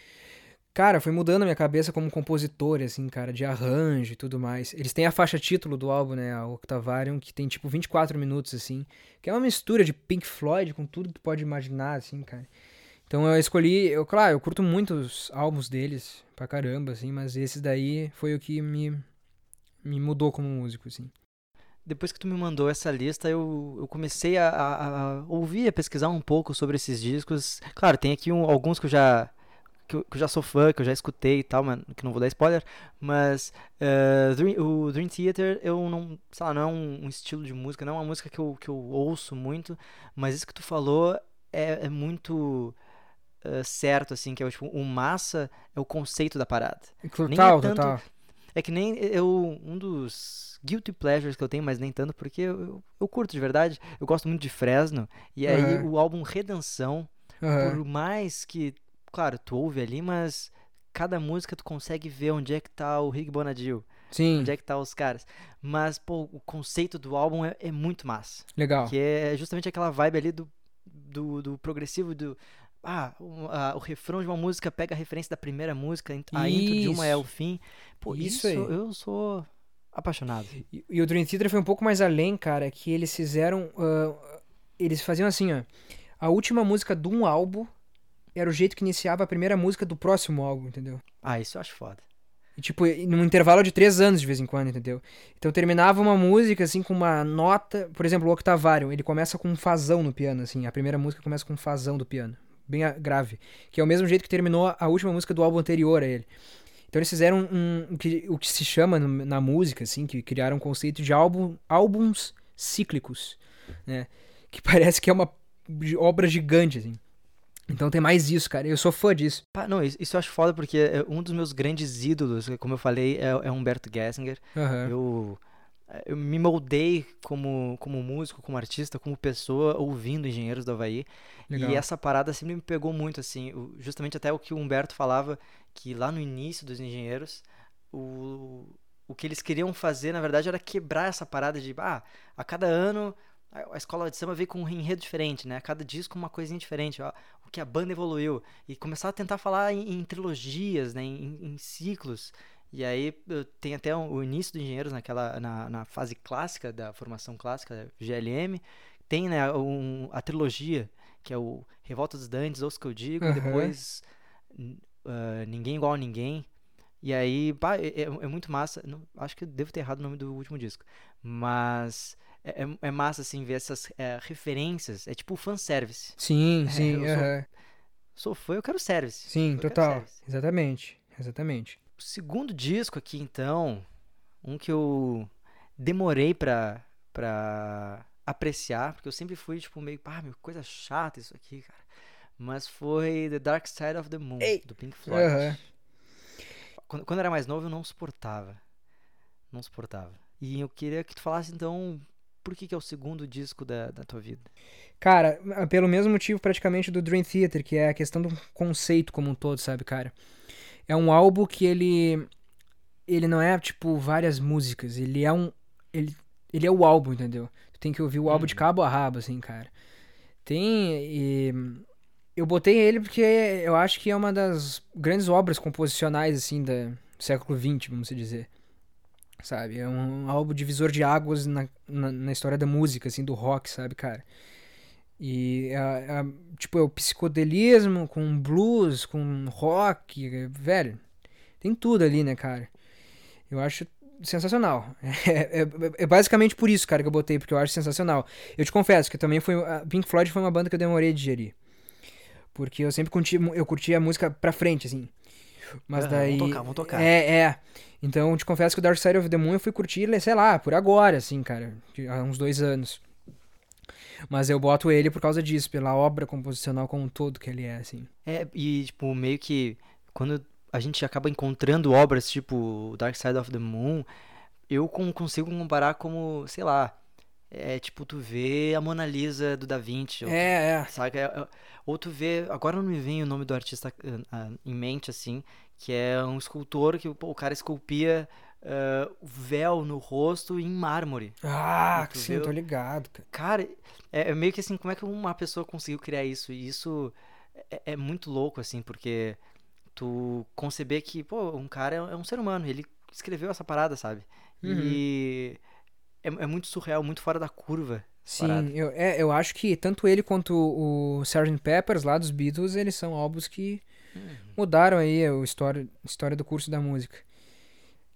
cara, foi mudando a minha cabeça como compositor, assim, cara, de arranjo e tudo mais. Eles têm a faixa título do álbum, né, a Octavarium, que tem tipo 24 minutos, assim. Que é uma mistura de Pink Floyd com tudo que tu pode imaginar, assim, cara. Então eu escolhi, eu, claro, eu curto muito os álbuns deles, pra caramba, assim, mas esse daí foi o que me, me mudou como músico, assim. Depois que tu me mandou essa lista, eu, eu comecei a, a- a ouvir, a pesquisar um pouco sobre esses discos. Claro, tem aqui um- alguns que eu já que eu, que eu já sou fã, que eu já escutei e tal, mas que não vou dar spoiler. Mas eh, Dream- o Dream Theater, eu não, sei lá, não é um, um estilo de música, não é uma música que eu, que eu ouço muito, mas isso que tu falou é, é muito eh, certo, assim, que é tipo, o massa é o conceito da parada. Total, tanto- total. É que nem eu, um dos guilty pleasures que eu tenho, mas nem tanto, porque eu, eu, eu curto de verdade. Eu gosto muito de Fresno. E aí Aham. o álbum Redenção, Aham. por mais que, claro, tu ouve ali, mas cada música tu consegue ver onde é que tá o Rick Bonadil, Sim, onde é que tá os caras. Mas, pô, o conceito do álbum é, é muito massa. legal. Que é justamente aquela vibe ali do, do, do progressivo, do. Ah, o, a- o refrão de uma música pega a referência da primeira música, a intro de uma é o Isso. fim. Pô, Isso isso, aí. eu sou apaixonado. E, e o Dream Theater foi um pouco mais além, cara, que eles fizeram. ah, eles faziam assim, ó. A última música de um álbum era o jeito que iniciava a primeira música do próximo álbum, entendeu? Ah, isso eu acho foda. E, tipo, num intervalo de três anos de vez em quando, entendeu? Então terminava uma música, assim, com uma nota. Por exemplo, o Octavarium, ele começa com um fazão no piano, assim. A primeira música começa com um fazão do piano. Bem grave. Que é o mesmo jeito que terminou a última música do álbum anterior a ele. Então eles fizeram um, um que, o que se chama na música, assim, que criaram um conceito de álbum, álbuns cíclicos, né? Que [laughs] parece que é uma obra gigante, assim. Então tem mais isso, cara. Eu sou fã disso. Pá, não, isso, isso eu acho foda porque é um dos meus grandes ídolos, como eu falei, é, é Humberto Gessinger. Aham. Eu, eu me moldei como, como músico, como artista, como pessoa, ouvindo Engenheiros do Havaí. Legal. E essa parada sempre me pegou muito, assim, justamente até o que o Humberto falava, que lá no início dos Engenheiros, o, o que eles queriam fazer, na verdade, era quebrar essa parada de, ah, a cada ano a escola de samba veio com um enredo diferente, né? Cada disco uma coisinha diferente, ó, o que a banda evoluiu. E começar a tentar falar em, em trilogias, né? Em, em ciclos. E aí tem até um- o início do Engenheiros naquela, na, na fase clássica da formação clássica, GLM. Tem né, um- a trilogia, que é o Revolta dos Dantes, Ouça que eu digo, Aham. depois ah, Ninguém Igual a Ninguém. E aí, pá, é, é- é muito massa. Não- acho que devo ter errado o nome do último disco. Mas é, é- é massa, assim, ver essas é, referências. É tipo fanservice. Sim, É, sim, eu sou- aham. Sou fã, eu quero service. Sim, Eu total. service. Exatamente, exatamente. O segundo disco aqui, então, um que eu demorei pra, pra apreciar, porque eu sempre fui, tipo, meio, pá, meu, coisa chata isso aqui, cara. Mas foi The Dark Side of the Moon, Ei. do Pink Floyd. Aham. Quando, quando eu era mais novo, eu não suportava. Não suportava. E eu queria que tu falasse, então, por que, que é o segundo disco da, da tua vida? Cara, pelo mesmo motivo praticamente do Dream Theater, que é a questão do conceito como um todo, sabe, cara? É um álbum que ele ele não é tipo várias músicas, ele é um ele ele é o álbum, entendeu? Tu tem que ouvir o álbum de Uhum. cabo a rabo assim, cara. Tem e eu botei ele porque eu acho que é uma das grandes obras composicionais assim da do século XX, vamos dizer. Sabe? É um álbum divisor de águas na, na, na história da música, assim, do rock, sabe, cara? E, é- é, tipo, é o psicodelismo com blues, com rock, é, velho. Tem tudo ali, né, cara? Eu acho sensacional. [laughs] É, é- é basicamente por isso, cara, que eu botei, porque eu acho sensacional. Eu te confesso que também foi. A Pink Floyd foi uma banda que eu demorei a digerir. Porque eu sempre curti, eu curti a música pra frente, assim. Mas Aham, daí. vamos tocar, vamos tocar. É, é. Então, te confesso que o Dark Side of the Moon eu fui curtir, sei lá, por agora, assim, cara. Há uns dois anos. Mas eu boto ele por causa disso, pela obra composicional como um todo que ele é, assim. É, e, tipo, meio que quando a gente acaba encontrando obras tipo Dark Side of the Moon, eu consigo comparar como, sei lá, é tipo, tu vê a Mona Lisa do Da Vinci, ou, É, é. saca? É- é- Ou tu vê, agora não me vem o nome do artista ah, ah, em mente, assim, que é um escultor que pô, o cara esculpia o véu no rosto em mármore. Ah, Tu sim, tô ligado, cara. Cara, é, é meio que assim, como é que uma pessoa conseguiu criar isso? E isso é, é muito louco, assim, porque tu conceber que, pô, um cara é, é um ser humano, ele escreveu essa parada, sabe? Uhum. E é, é muito surreal, muito fora da curva. Sim, parada. eu, é, eu acho que tanto ele quanto o Sgt. Peppers lá dos Beatles, eles são álbuns que mudaram aí a história, história do curso da música.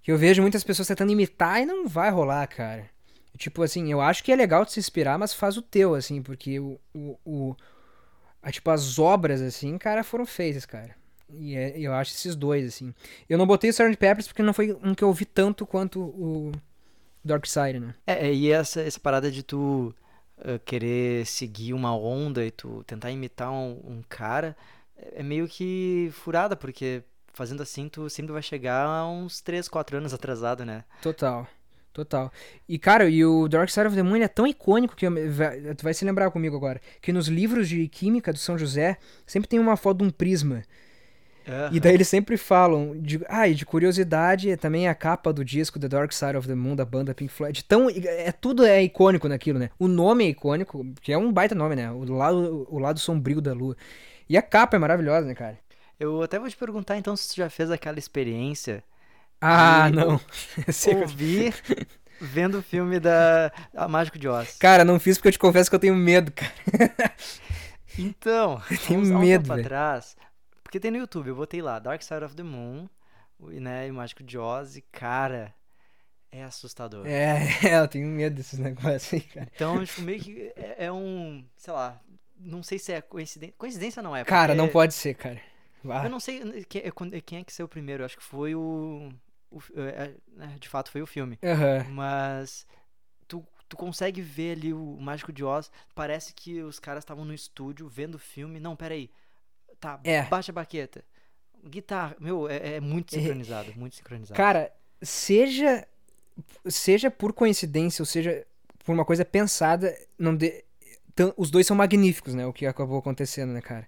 Que eu vejo muitas pessoas tentando imitar e não vai rolar, cara. Tipo assim, eu acho que é legal de se inspirar, mas faz o teu, assim, porque o, o, o- a, tipo, as obras, assim, cara, foram feitas, cara. E é- eu acho esses dois, assim. Eu não botei o Sgt. Peppers porque não foi um que eu ouvi tanto quanto o Dark Side, né? É, é, e essa, essa parada de tu ah, querer seguir uma onda e tu tentar imitar um, um cara é, é meio que furada, porque fazendo assim tu sempre vai chegar a uns 3, 4 anos atrasado, né? Total. Total. E, cara, e o Dark Side of the Moon é tão icônico que vai- tu vai se lembrar comigo agora. Que nos livros de química do São José sempre tem uma foto de um prisma. E daí eles sempre falam. De, ah, e de curiosidade, também a capa do disco The Dark Side of the Moon da banda Pink Floyd. Tão, é, tudo é icônico naquilo, né? O nome é icônico, que é um baita nome, né? O lado, o lado sombrio da lua. E a capa é maravilhosa, né, cara? Eu até vou te perguntar então se tu já fez aquela experiência Ah, não. [laughs] Eu- ouvir [laughs] vendo o filme da a Mágico de Oz. Cara, não fiz porque eu te confesso que eu tenho medo, cara. Então, [laughs] tenho há um medo, tempo atrás, porque tem no YouTube, eu botei lá Dark Side of the Moon, né, e o Mágico de Oz e cara, é assustador. É, [laughs] é, eu tenho medo desses negócios aí, cara. Então, tipo, meio que é, é um, sei lá, não sei se é coincidência, coincidência não é, Cara, não pode ser, cara. Eu não sei quem, é- quem é que saiu primeiro, eu acho que foi o, o é, é, de fato foi o filme. Aham. Mas tu, tu consegue ver ali o Mágico de Oz. Parece que os caras estavam no estúdio vendo o filme. Não, peraí. Tá, É. baixa a baqueta. Guitarra. Meu, é, é muito É. sincronizado. Muito sincronizado. Cara, seja seja por coincidência ou seja por uma coisa pensada, não de... tão- os dois são magníficos, né? O que acabou acontecendo, né, cara?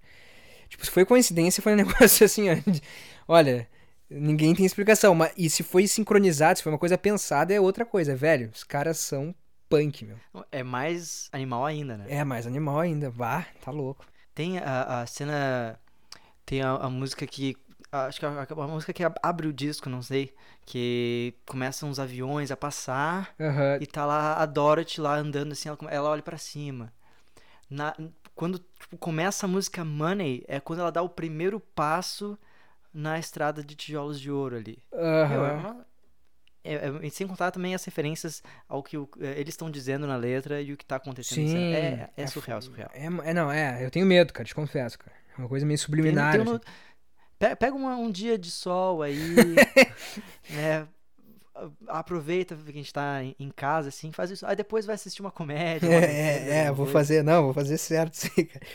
Tipo, se foi coincidência, foi um [laughs] negócio assim, ó, de- olha, Ninguém tem explicação. Mas, e se foi sincronizado, se foi uma coisa pensada, é outra coisa, velho. Os caras são punk, meu. É mais animal ainda, né? É mais animal ainda. Vá, tá louco. Tem a, a cena. Tem a, a música que. Acho que a, a, música que abre o disco, não sei. Que começam os aviões a passar. Aham. E tá lá a Dorothy lá andando assim, ela, ela olha pra cima. Na, quando tipo, começa a música Money, é quando ela dá o primeiro passo na estrada de tijolos de ouro ali. Meu, é é- é- sem contar também as referências ao que o- é, eles estão dizendo na letra e o que tá acontecendo. Sim. É, é surreal, surreal. É, é, não, é. Eu tenho medo, cara, te confesso, cara. É uma coisa meio Tem- subliminar. tem um assim. Pega uma- um dia de sol aí, [laughs] né? Aproveita que a gente tá em- casa, assim, faz isso. Aí depois vai assistir uma comédia. uma [laughs] É, é, é, vou fazer, não, vou fazer certo [laughs] aí, cara.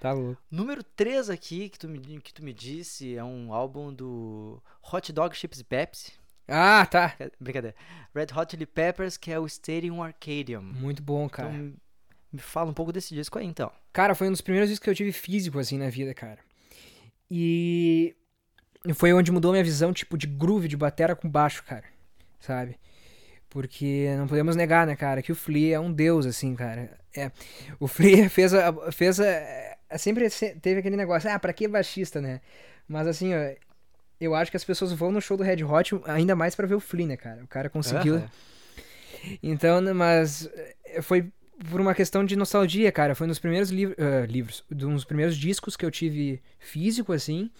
Tá louco. Número 3 aqui, que tu, me, que tu me disse, é um álbum do Hot Dog Chips e Pepsi. Ah, tá. Brincadeira. Red Hot Chili Peppers, que é o Stadium Arcadium. Muito bom, cara. Então, me fala um pouco desse disco aí, então. Cara, foi um dos primeiros discos que eu tive físico, assim, na vida, cara. E foi onde mudou minha visão, tipo, de groove, de batera com baixo, cara. Sabe? Porque não podemos negar, né, cara, que o Flea é um deus, assim, cara. É, o Flea [laughs] fez a, fez a, é, sempre se- teve aquele negócio, ah, pra que baixista, né? Mas assim, ó, eu acho que as pessoas vão no show do Red Hot ainda mais pra ver o Flea, né, cara? O cara conseguiu então, mas eh, foi por uma questão de nostalgia, cara. Foi um dos primeiros liv- eh, livros, um dos primeiros discos que eu tive físico, assim.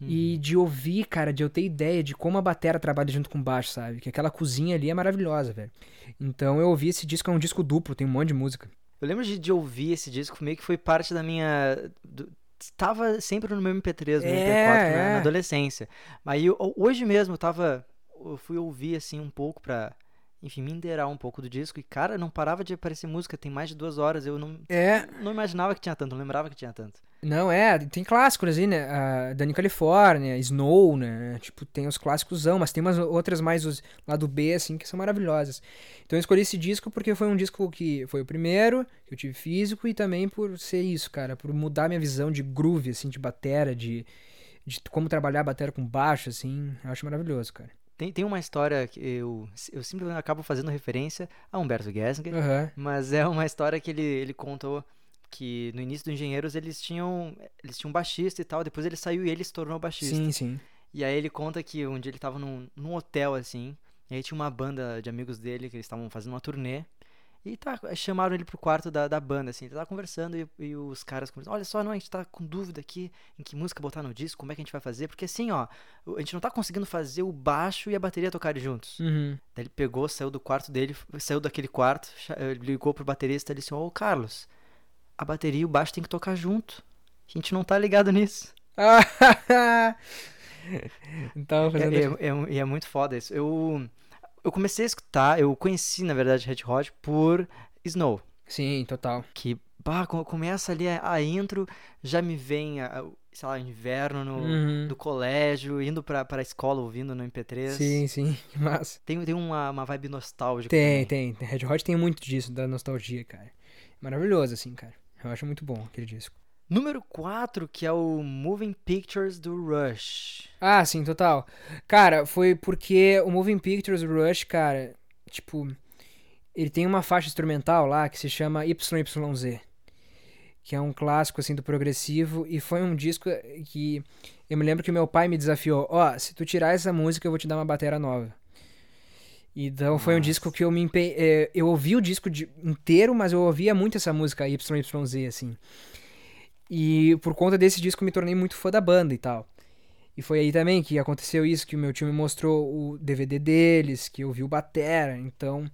E Uhum. de ouvir, cara, de eu ter ideia de como a batera trabalha junto com o baixo, sabe? Que aquela cozinha ali é maravilhosa, velho. Então eu ouvi esse disco, é um disco duplo, tem um monte de música. Eu lembro de, de ouvir esse disco, meio que foi parte da minha. do- Tava sempre no meu MP3, no É, MP4 na, é. na adolescência. Mas eu- hoje mesmo eu tava. Eu fui ouvir assim um pouco pra. Enfim, me inteirar um pouco do disco. E, cara, não parava de aparecer música. Tem mais de duas horas. Eu não, É, não imaginava que tinha tanto, não lembrava que tinha tanto. não, é, tem clássicos assim, né? A Dani California, Snow, né? Tipo, tem os clássicos, mas tem umas outras mais os, lá do B, assim, que são maravilhosas. Então eu escolhi esse disco porque foi um disco que foi o primeiro que eu tive físico e também por ser isso, cara, por mudar minha visão de groove, assim, de batera, de, de como trabalhar a batera com baixo, assim. Eu acho maravilhoso, cara. Tem, tem uma história que eu, eu simplesmente acabo fazendo referência a Humberto Gessinger. Aham. Mas é uma história que ele, ele contou que no início do Engenheiros eles tinham eles tinham um baixista e tal, depois ele saiu e ele se tornou baixista. Sim, sim. E aí ele conta que um dia ele tava num, num hotel assim, e aí tinha uma banda de amigos dele que eles estavam fazendo uma turnê. E tá, chamaram ele pro quarto da, da banda, assim, ele tava conversando e, e os caras conversando, olha só, não, a gente tá com dúvida aqui em que música botar no disco, como é que a gente vai fazer, porque assim, ó, a gente não tá conseguindo fazer o baixo e a bateria tocarem juntos. Uhum. Daí ele pegou, saiu do quarto dele, saiu daquele quarto, eh, ligou pro baterista e disse: Ô Carlos, a bateria e o baixo tem que tocar junto. A gente não tá ligado nisso. [laughs] É, fazendo. é, é, e é muito foda isso. Eu, eu comecei a escutar, eu conheci, na verdade, Red Hot por Snow. Sim, total. Que, bah, começa ali a, a intro, já me vem, a- sei lá, inverno no, Uhum. do colégio, indo pra, pra escola ouvindo no MP3. Sim, sim. [laughs] Que massa. Tem, tem uma, uma vibe nostálgica. Tem, também. tem. Red Hot tem muito disso, da nostalgia, cara. Maravilhoso, assim, cara. Eu acho muito bom aquele disco. Número 4, que é o Moving Pictures do Rush. Ah, sim, total. Cara, foi porque o Moving Pictures Rush, cara, tipo, ele tem uma faixa instrumental lá que se chama YYZ, que é um clássico, assim, do progressivo, e foi um disco que eu me lembro que meu pai me desafiou, ó, se tu tirar essa música eu vou te dar uma bateria nova. Então foi um Nossa. disco que eu me empe... eh, eu ouvi o disco inteiro, mas eu ouvia muito essa música YYZ, assim. E por conta desse disco me tornei muito fã da banda e tal. E foi aí também que aconteceu isso, que o meu tio me mostrou o DVD deles, que eu vi o Batera, então...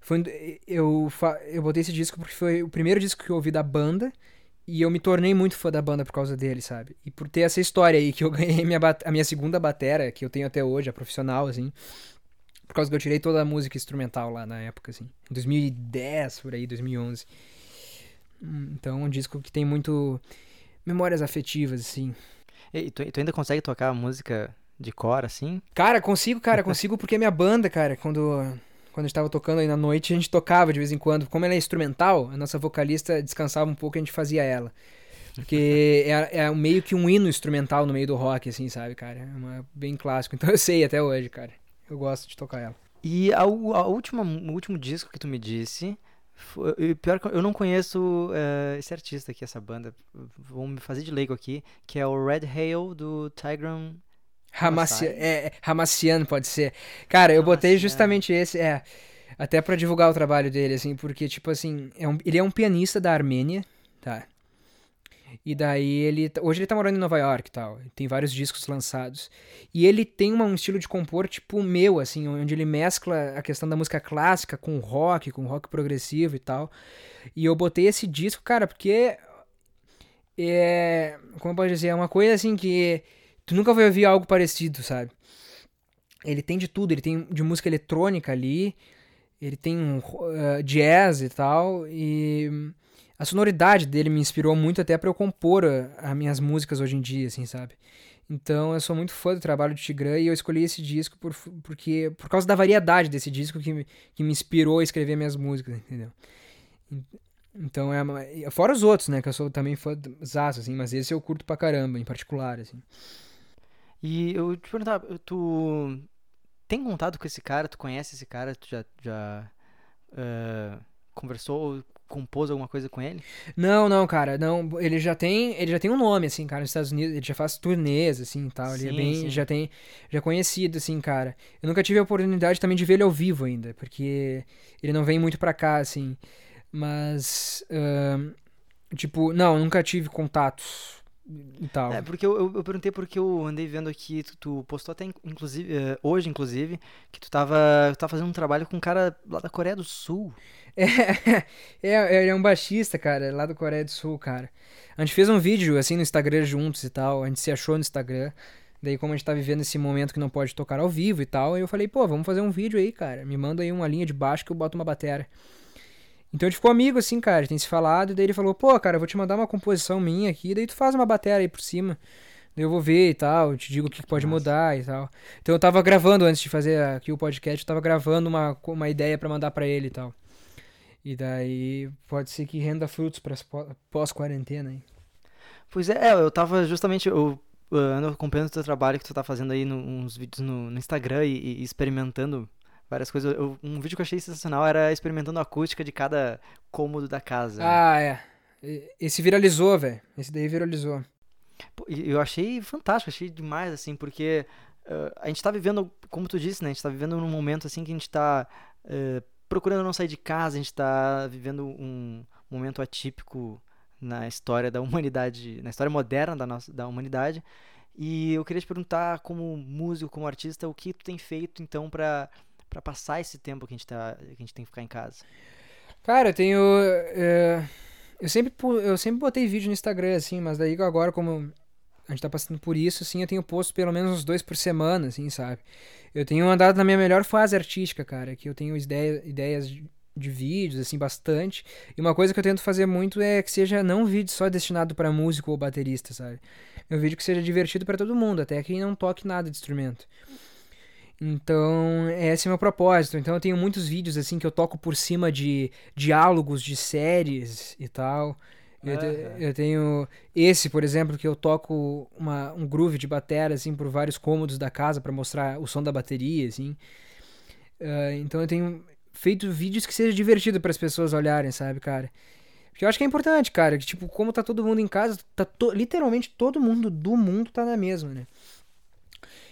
Foi, eu, eu botei esse disco porque foi o primeiro disco que eu ouvi da banda, e eu me tornei muito fã da banda por causa dele, sabe? E por ter essa história aí, que eu [laughs] ganhei minha, a minha segunda batera, que eu tenho até hoje, a profissional, assim. Por causa que eu tirei toda a música instrumental lá na época, assim. Em 2010, por aí, 2011. Então, um disco que tem muito memórias afetivas, assim. E tu, tu ainda consegue tocar música de cor, assim? Cara, consigo, cara, [laughs] consigo porque a minha banda, cara, quando, quando a gente tava tocando aí na noite, a gente tocava de vez em quando. Como ela é instrumental, a nossa vocalista descansava um pouco e a gente fazia ela. Porque [laughs] é, é meio que um hino instrumental no meio do rock, assim, sabe, cara? É uma, bem clássico. [laughs] Então eu sei até hoje, cara. Eu gosto de tocar ela. E a, a última, o último disco que tu me disse. Foi, pior que eu não conheço uh, esse artista aqui, essa banda. Vou me fazer de leigo aqui. Que é o Red Hail do Tigran. Hamassian, é, Hamassian pode ser. Cara, eu Hamassian. botei justamente esse. É. Até para divulgar o trabalho dele, assim, porque, tipo assim, é um, ele é um pianista da Armênia, tá? E daí ele. Hoje ele tá morando em Nova York e tal. Tem vários discos lançados. E ele tem uma, um estilo de compor, tipo, meu, assim, onde ele mescla a questão da música clássica com rock, com rock progressivo e tal. E eu botei esse disco, cara, porque. É. Como posso dizer? É uma coisa assim que. Tu nunca vai ouvir algo parecido, sabe? Ele tem de tudo, ele tem de música eletrônica ali, ele tem um, uh, jazz e tal, e a sonoridade dele me inspirou muito até para eu compor as minhas músicas hoje em dia, assim, sabe? Então eu sou muito fã do trabalho de Tigran e eu escolhi esse disco por, porque, por causa da variedade desse disco que, me, que me inspirou a escrever minhas músicas, entendeu? Então é. Fora os outros, né? Que eu sou também fã zaço, assim, mas esse eu curto pra caramba, em particular, assim. E eu te perguntar, tu tem contato com esse cara? Tu conhece esse cara? Tu já, já uh, conversou, compôs alguma coisa com ele? Não, não, cara, não. Ele já tem, ele já tem um nome, assim, cara, nos Estados Unidos. Ele já faz turnês, assim, tal. Ele é sim, bem, sim. já tem, já é conhecido, assim, cara. Eu nunca tive a oportunidade também de ver ele ao vivo ainda, porque ele não vem muito pra cá, assim. Mas, uh, tipo, não, nunca tive contatos e tal. É, porque eu, eu, eu, perguntei porque eu andei vendo aqui, tu, tu postou até, inclusive, uh, hoje, inclusive, que tu tava, tu tava fazendo um trabalho com um cara lá da Coreia do Sul. [laughs] É, é, ele é um baixista, cara, lá da Coreia do Sul, cara. A gente fez um vídeo, assim, no Instagram juntos e tal, a gente se achou no Instagram. Daí, como a gente tá vivendo esse momento que não pode tocar ao vivo e tal, eu falei, pô, vamos fazer um vídeo aí, cara. Me manda aí uma linha de baixo que eu boto uma bateria. Então a gente ficou amigo, assim, cara, a gente tem se falado, e daí ele falou, pô, cara, eu vou te mandar uma composição minha aqui, daí tu faz uma bateria aí por cima. Daí eu vou ver e tal, eu te digo o que pode Nossa. mudar e tal. Então eu tava gravando, antes de fazer aqui o podcast, eu tava gravando uma, uma ideia para mandar para ele e tal. E daí pode ser que renda frutos para pós-quarentena aí. Pois é, eu tava justamente. Eu ando acompanhando o teu trabalho que tu tá fazendo aí no, uns vídeos no, no Instagram e, e, experimentando várias coisas. Eu, um vídeo que eu achei sensacional era experimentando a acústica de cada cômodo da casa. Ah, é. Esse viralizou, velho. Esse daí viralizou. Eu achei fantástico, achei demais, assim, porque uh, a gente tá vivendo, como tu disse, né? A gente tá vivendo num momento, assim, que a gente tá uh, procurando não sair de casa, a gente tá vivendo um momento atípico na história da humanidade, na história moderna da, nossa, da humanidade. E eu queria te perguntar, como músico, como artista, o que tu tem feito, então, para passar esse tempo que a gente tá que a gente tem que ficar em casa? Cara, eu tenho é, eu sempre eu sempre botei vídeo no Instagram assim, mas daí agora como a gente tá passando por isso, assim, eu tenho posto pelo menos uns dois por semana, assim, sabe? Eu tenho andado na minha melhor fase artística, cara, que eu tenho ideia, ideias de, de vídeos, assim, bastante. E uma coisa que eu tento fazer muito é que seja não um vídeo só destinado para músico ou baterista, sabe? É um vídeo que seja divertido para todo mundo, até quem não toque nada de instrumento. Então, esse é o meu propósito. Então, eu tenho muitos vídeos assim que eu toco por cima de diálogos de séries e tal. Eu, te, eu, tenho esse, por exemplo, que eu toco uma, um groove de bateria assim por vários cômodos da casa para mostrar o som da bateria, assim. Uh, então eu tenho feito vídeos que seja divertido para as pessoas olharem, sabe, cara? Porque eu acho que é importante, cara, que tipo, como tá todo mundo em casa, tá to literalmente todo mundo do mundo tá na mesma, né?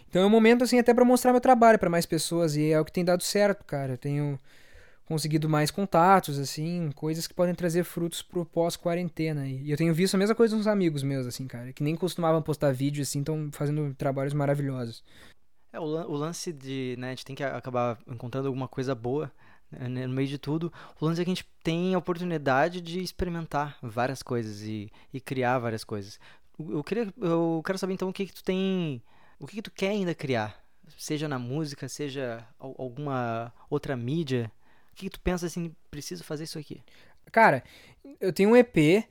Então é um momento assim até para mostrar meu trabalho para mais pessoas e é o que tem dado certo, cara. Eu tenho conseguido mais contatos, assim, coisas que podem trazer frutos pro pós-quarentena. E eu tenho visto a mesma coisa nos amigos meus, assim, cara, que nem costumavam postar vídeos, assim, estão fazendo trabalhos maravilhosos. É, o, o lance de, né, a gente tem que acabar encontrando alguma coisa boa né, no meio de tudo. O lance é que a gente tem a oportunidade de experimentar várias coisas e, e criar várias coisas. Eu, queria, eu quero saber então o que, que tu tem o que, que tu quer ainda criar? Seja na música, seja alguma outra mídia. O que, que tu pensa assim, preciso fazer isso aqui? Cara, eu tenho um EP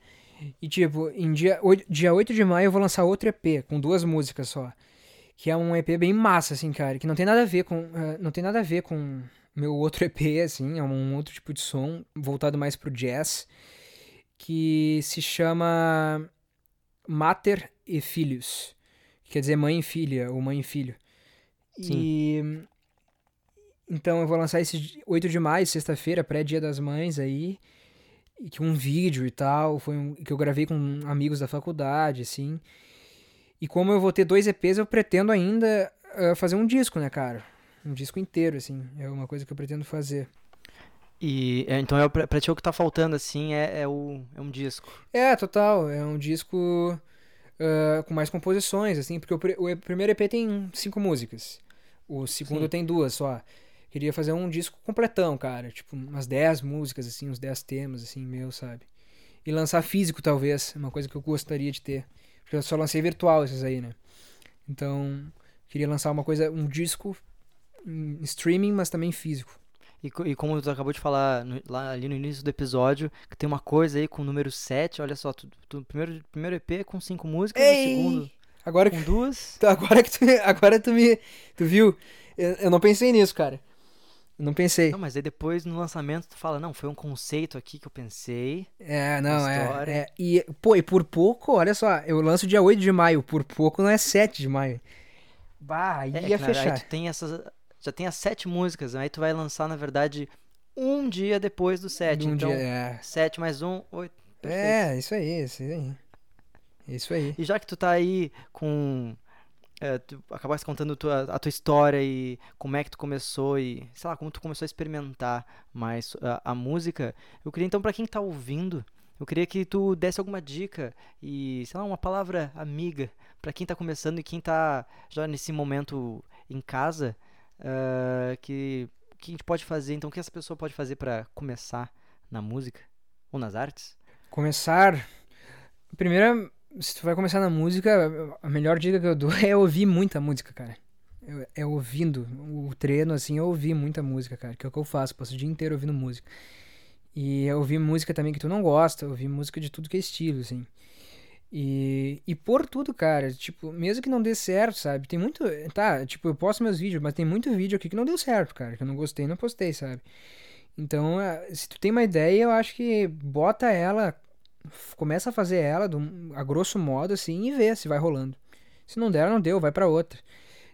e tipo, em dia, dia 8 de maio eu vou lançar outro EP com duas músicas só. Que é um EP bem massa, assim, cara. Que não tem nada a ver com. Uh, não tem nada a ver com meu outro EP, assim. É um outro tipo de som, voltado mais pro jazz. Que se chama Mater e Filhos. Que quer dizer mãe e filha, ou mãe e filho. Sim. E. Então eu vou lançar esse 8 de maio, sexta-feira, pré-dia das mães aí. E que um vídeo e tal. Foi um que eu gravei com amigos da faculdade, assim. E como eu vou ter dois EPs, eu pretendo ainda uh, fazer um disco, né, cara? Um disco inteiro, assim. É uma coisa que eu pretendo fazer. E é, então é, pra, pra ti o que tá faltando, assim, é, é, o, é um disco. É, total. É um disco uh, com mais composições, assim, porque o, o, primeiro EP tem cinco músicas. O segundo Sim. tem duas só. Queria fazer um disco completão, cara. Tipo, umas dez músicas, assim, uns dez temas, assim, meu, sabe? E lançar físico, talvez. É uma coisa que eu gostaria de ter. Porque eu só lancei virtual esses aí, né? Então, queria lançar uma coisa, um disco em streaming, mas também físico. E, e como tu acabou de falar no, lá ali no início do episódio, que tem uma coisa aí com o número 7, olha só, tu, tu, primeiro, primeiro EP com cinco músicas, Ei! segundo Agora com que, duas. [laughs] agora que tu, agora tu me. Tu viu? Eu, eu não pensei nisso, cara. Não pensei. Não, mas aí depois no lançamento tu fala, não, foi um conceito aqui que eu pensei. É, não, é, é. E, pô, e por pouco, olha só, eu lanço dia 8 de maio, por pouco não é 7 de maio. Bah, aí É, ia que na- aí fechar. tu tem essas. Já tem as sete músicas, aí tu vai lançar, na verdade, um dia depois do sete. Um então, dia, é. sete mais um, oito. perfeito. É, isso aí, isso aí. Isso aí. E já que tu tá aí com. É, tu acabaste contando tua, a tua história e como é que tu começou e, sei lá, como tu começou a experimentar mais a, a música, eu queria então, pra quem tá ouvindo, eu queria que tu desse alguma dica e, sei lá, uma palavra amiga pra quem tá começando e quem tá já nesse momento em casa, ah, que, que a gente pode fazer, então, o que essa pessoa pode fazer pra começar na música ou nas artes? Começar. Primeiro, se tu vai começar na música, a melhor dica que eu dou [laughs] é ouvir muita música, cara. É- É ouvindo. O treino, assim, é ouvir muita música, cara. Que é o que eu faço. Passo o dia inteiro ouvindo música. E é ouvir música também que tu não gosta. Ouvir música de tudo que é estilo, assim. E, e por tudo, cara. Tipo, mesmo que não dê certo, sabe? Tem muito. Tá, tipo, eu posto meus vídeos, mas tem muito vídeo aqui que não deu certo, cara. Que eu não gostei, não postei, sabe? Então, eh, se tu tem uma ideia, eu acho que bota ela, começa a fazer ela do- a grosso modo, assim, e vê se vai rolando. Se não der, não deu, vai pra outra.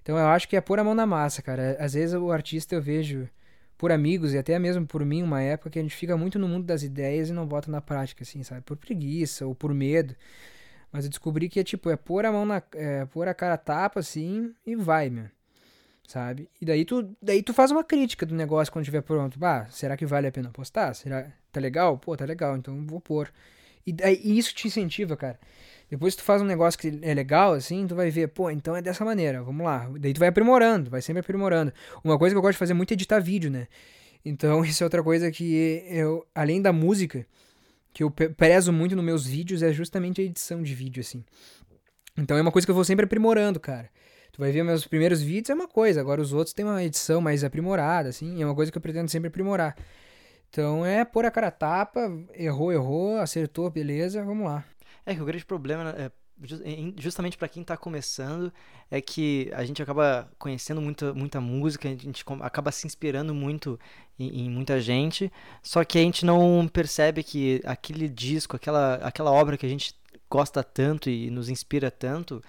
Então, eu acho que é pôr a mão na massa, cara. Às vezes o artista eu vejo por amigos e até mesmo por mim, uma época que a gente fica muito no mundo das ideias e não bota na prática, assim, sabe? Por preguiça ou por medo. Mas eu descobri que é tipo, é pôr a mão na. É, pôr a cara tapa, assim, e vai, meu. Sabe? E daí tu, daí tu faz uma crítica do negócio quando estiver pronto. Bah, será que vale a pena postar? Será tá legal? Pô, tá legal, então vou pôr. E, e isso te incentiva, cara. Depois que tu faz um negócio que é legal, assim, tu vai ver, pô, então é dessa maneira, vamos lá. Daí tu vai aprimorando, vai sempre aprimorando. Uma coisa que eu gosto de fazer muito é editar vídeo, né? Então, [laughs] isso é outra coisa que eu, além da música, que eu prezo muito nos meus vídeos, é justamente a edição de vídeo, assim. Então é uma coisa que eu vou sempre aprimorando, cara. Tu vai ver meus primeiros vídeos é uma coisa, agora os outros têm uma edição mais aprimorada, assim, é uma coisa que eu pretendo sempre aprimorar. Então é pôr a cara a tapa, errou, errou, acertou, beleza, vamos lá. É que o grande problema, é, ju- em- justamente pra quem tá começando, é que a gente acaba conhecendo muita, muita música, a gente acaba se inspirando muito em, em muita gente, só que a gente não percebe que aquele disco, aquela, aquela obra que a gente gosta tanto e nos inspira tanto,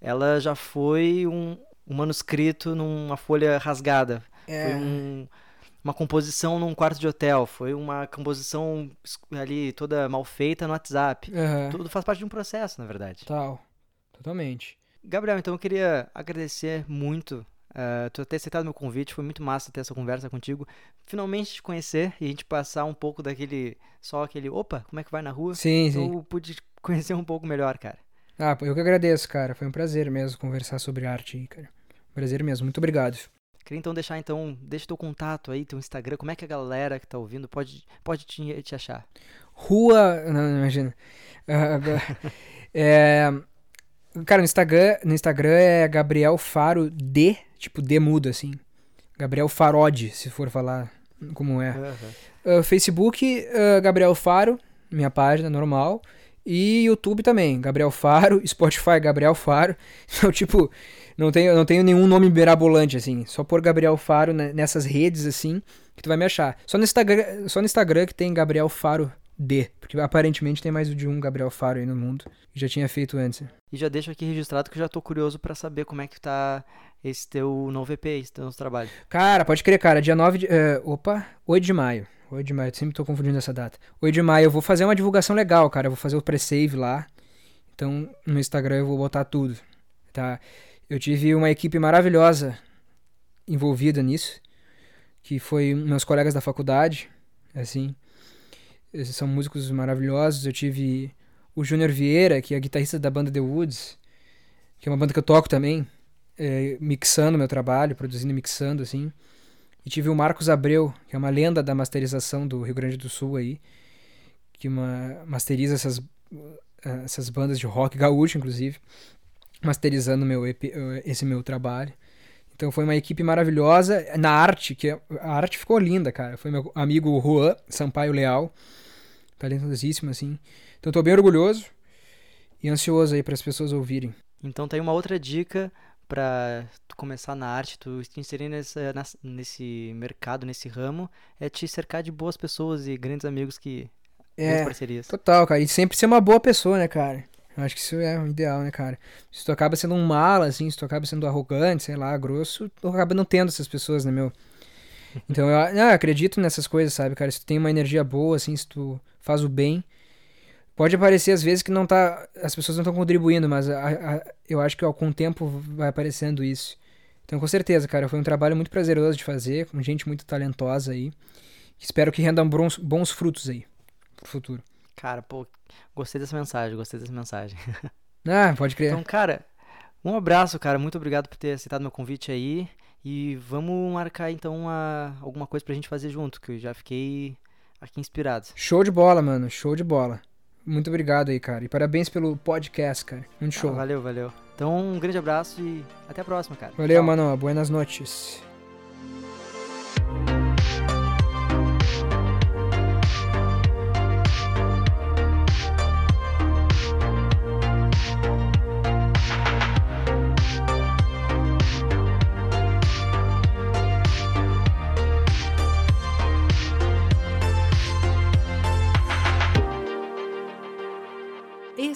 ela já foi um, um manuscrito numa folha rasgada. É, Foi um- uma composição num quarto de hotel, foi uma composição ali toda mal feita no WhatsApp. aham, Tudo faz parte de um processo, na verdade. tal, totalmente. Gabriel, então eu queria agradecer muito uh, tu ter aceitado meu convite, foi muito massa ter essa conversa contigo. Finalmente te conhecer e a gente passar um pouco daquele. Só aquele. Opa, como é que vai na rua? Sim, sim. Eu pude conhecer um pouco melhor, cara. Ah, eu que agradeço, cara. Foi um prazer mesmo conversar sobre arte cara. Prazer mesmo, muito obrigado. Queria então deixar então, deixa teu contato aí, teu Instagram, como é que a galera que tá ouvindo pode, pode te, te achar? Rua. Não, não, imagina. Agora- [laughs] é, cara, no Instagram, no Instagram é Gabriel Faro D, tipo D mudo, assim. Gabriel Farode, se for falar como é. Ah, Facebook, ah, Gabriel Faro, minha página normal. E YouTube também, Gabriel Faro, Spotify, Gabriel Faro. [laughs] Então, tipo, não tenho, não tenho nenhum nome mirabolante, assim. Só por Gabriel Faro né, nessas redes, assim, que tu vai me achar. Só no Instagram, só no Instagram que tem Gabriel Faro de. Porque aparentemente tem mais de um Gabriel Faro aí no mundo. Que já tinha feito antes. E já deixo aqui registrado que eu já tô curioso para saber como é que tá esse teu novo EP, esse teu novo trabalho. Cara, pode crer, cara. Dia 9 de. Uh, opa, 8 de maio. 8 de maio, sempre tô confundindo essa data. 8 de maio eu vou fazer uma divulgação legal, cara. Eu vou fazer o pre-save lá. Então, no Instagram eu vou botar tudo, tá? Eu tive uma equipe maravilhosa envolvida nisso, que foi meus colegas da faculdade, assim. Esses são músicos maravilhosos. Eu tive o Júnior Vieira, que é guitarrista da banda The Woods, que é uma banda que eu toco também, é, mixando meu trabalho, produzindo e mixando, assim. E tive o Marcos Abreu, que é uma lenda da masterização do Rio Grande do Sul aí, que uma, masteriza essas, essas bandas de rock gaúcho, inclusive, masterizando meu EP, esse meu trabalho. Então foi uma equipe maravilhosa. Na arte, que a arte ficou linda, cara. Foi meu amigo Juan Sampaio Leal, talentosíssimo, assim. Então tô bem orgulhoso e ansioso aí para as pessoas ouvirem. Então tem uma outra dica para tu começar na arte, tu te inserir nessa, nesse mercado, nesse ramo, é te cercar de boas pessoas e grandes amigos que é, parcerias. Total, cara. E sempre ser uma boa pessoa, né, cara? Eu acho que isso é o ideal, né, cara? Se tu acaba sendo um mala, assim, se tu acaba sendo arrogante, sei lá, grosso, tu acaba não tendo essas pessoas, né, meu? [laughs] Então eu, eu acredito nessas coisas, sabe, cara? Se tu tem uma energia boa, assim, se tu faz o bem, Pode parecer às vezes que não tá, as pessoas não estão contribuindo, mas a, a, eu acho que ó, com o tempo vai aparecendo isso. Então, com certeza, cara, foi um trabalho muito prazeroso de fazer, com gente muito talentosa aí. Espero que rendam bons, bons frutos aí pro futuro. Cara, pô, gostei dessa mensagem, gostei dessa mensagem. [laughs] ah, pode crer. Então, cara, um abraço, cara. Muito obrigado por ter aceitado meu convite aí. E vamos marcar então uma, alguma coisa pra gente fazer junto, que eu já fiquei aqui inspirado. Show de bola, mano. Show de bola. Muito obrigado aí, cara. E parabéns pelo podcast, cara. Muito show. Ah, valeu, valeu. Então, um grande abraço e até a próxima, cara. Valeu, Tchau. mano. Buenas noches.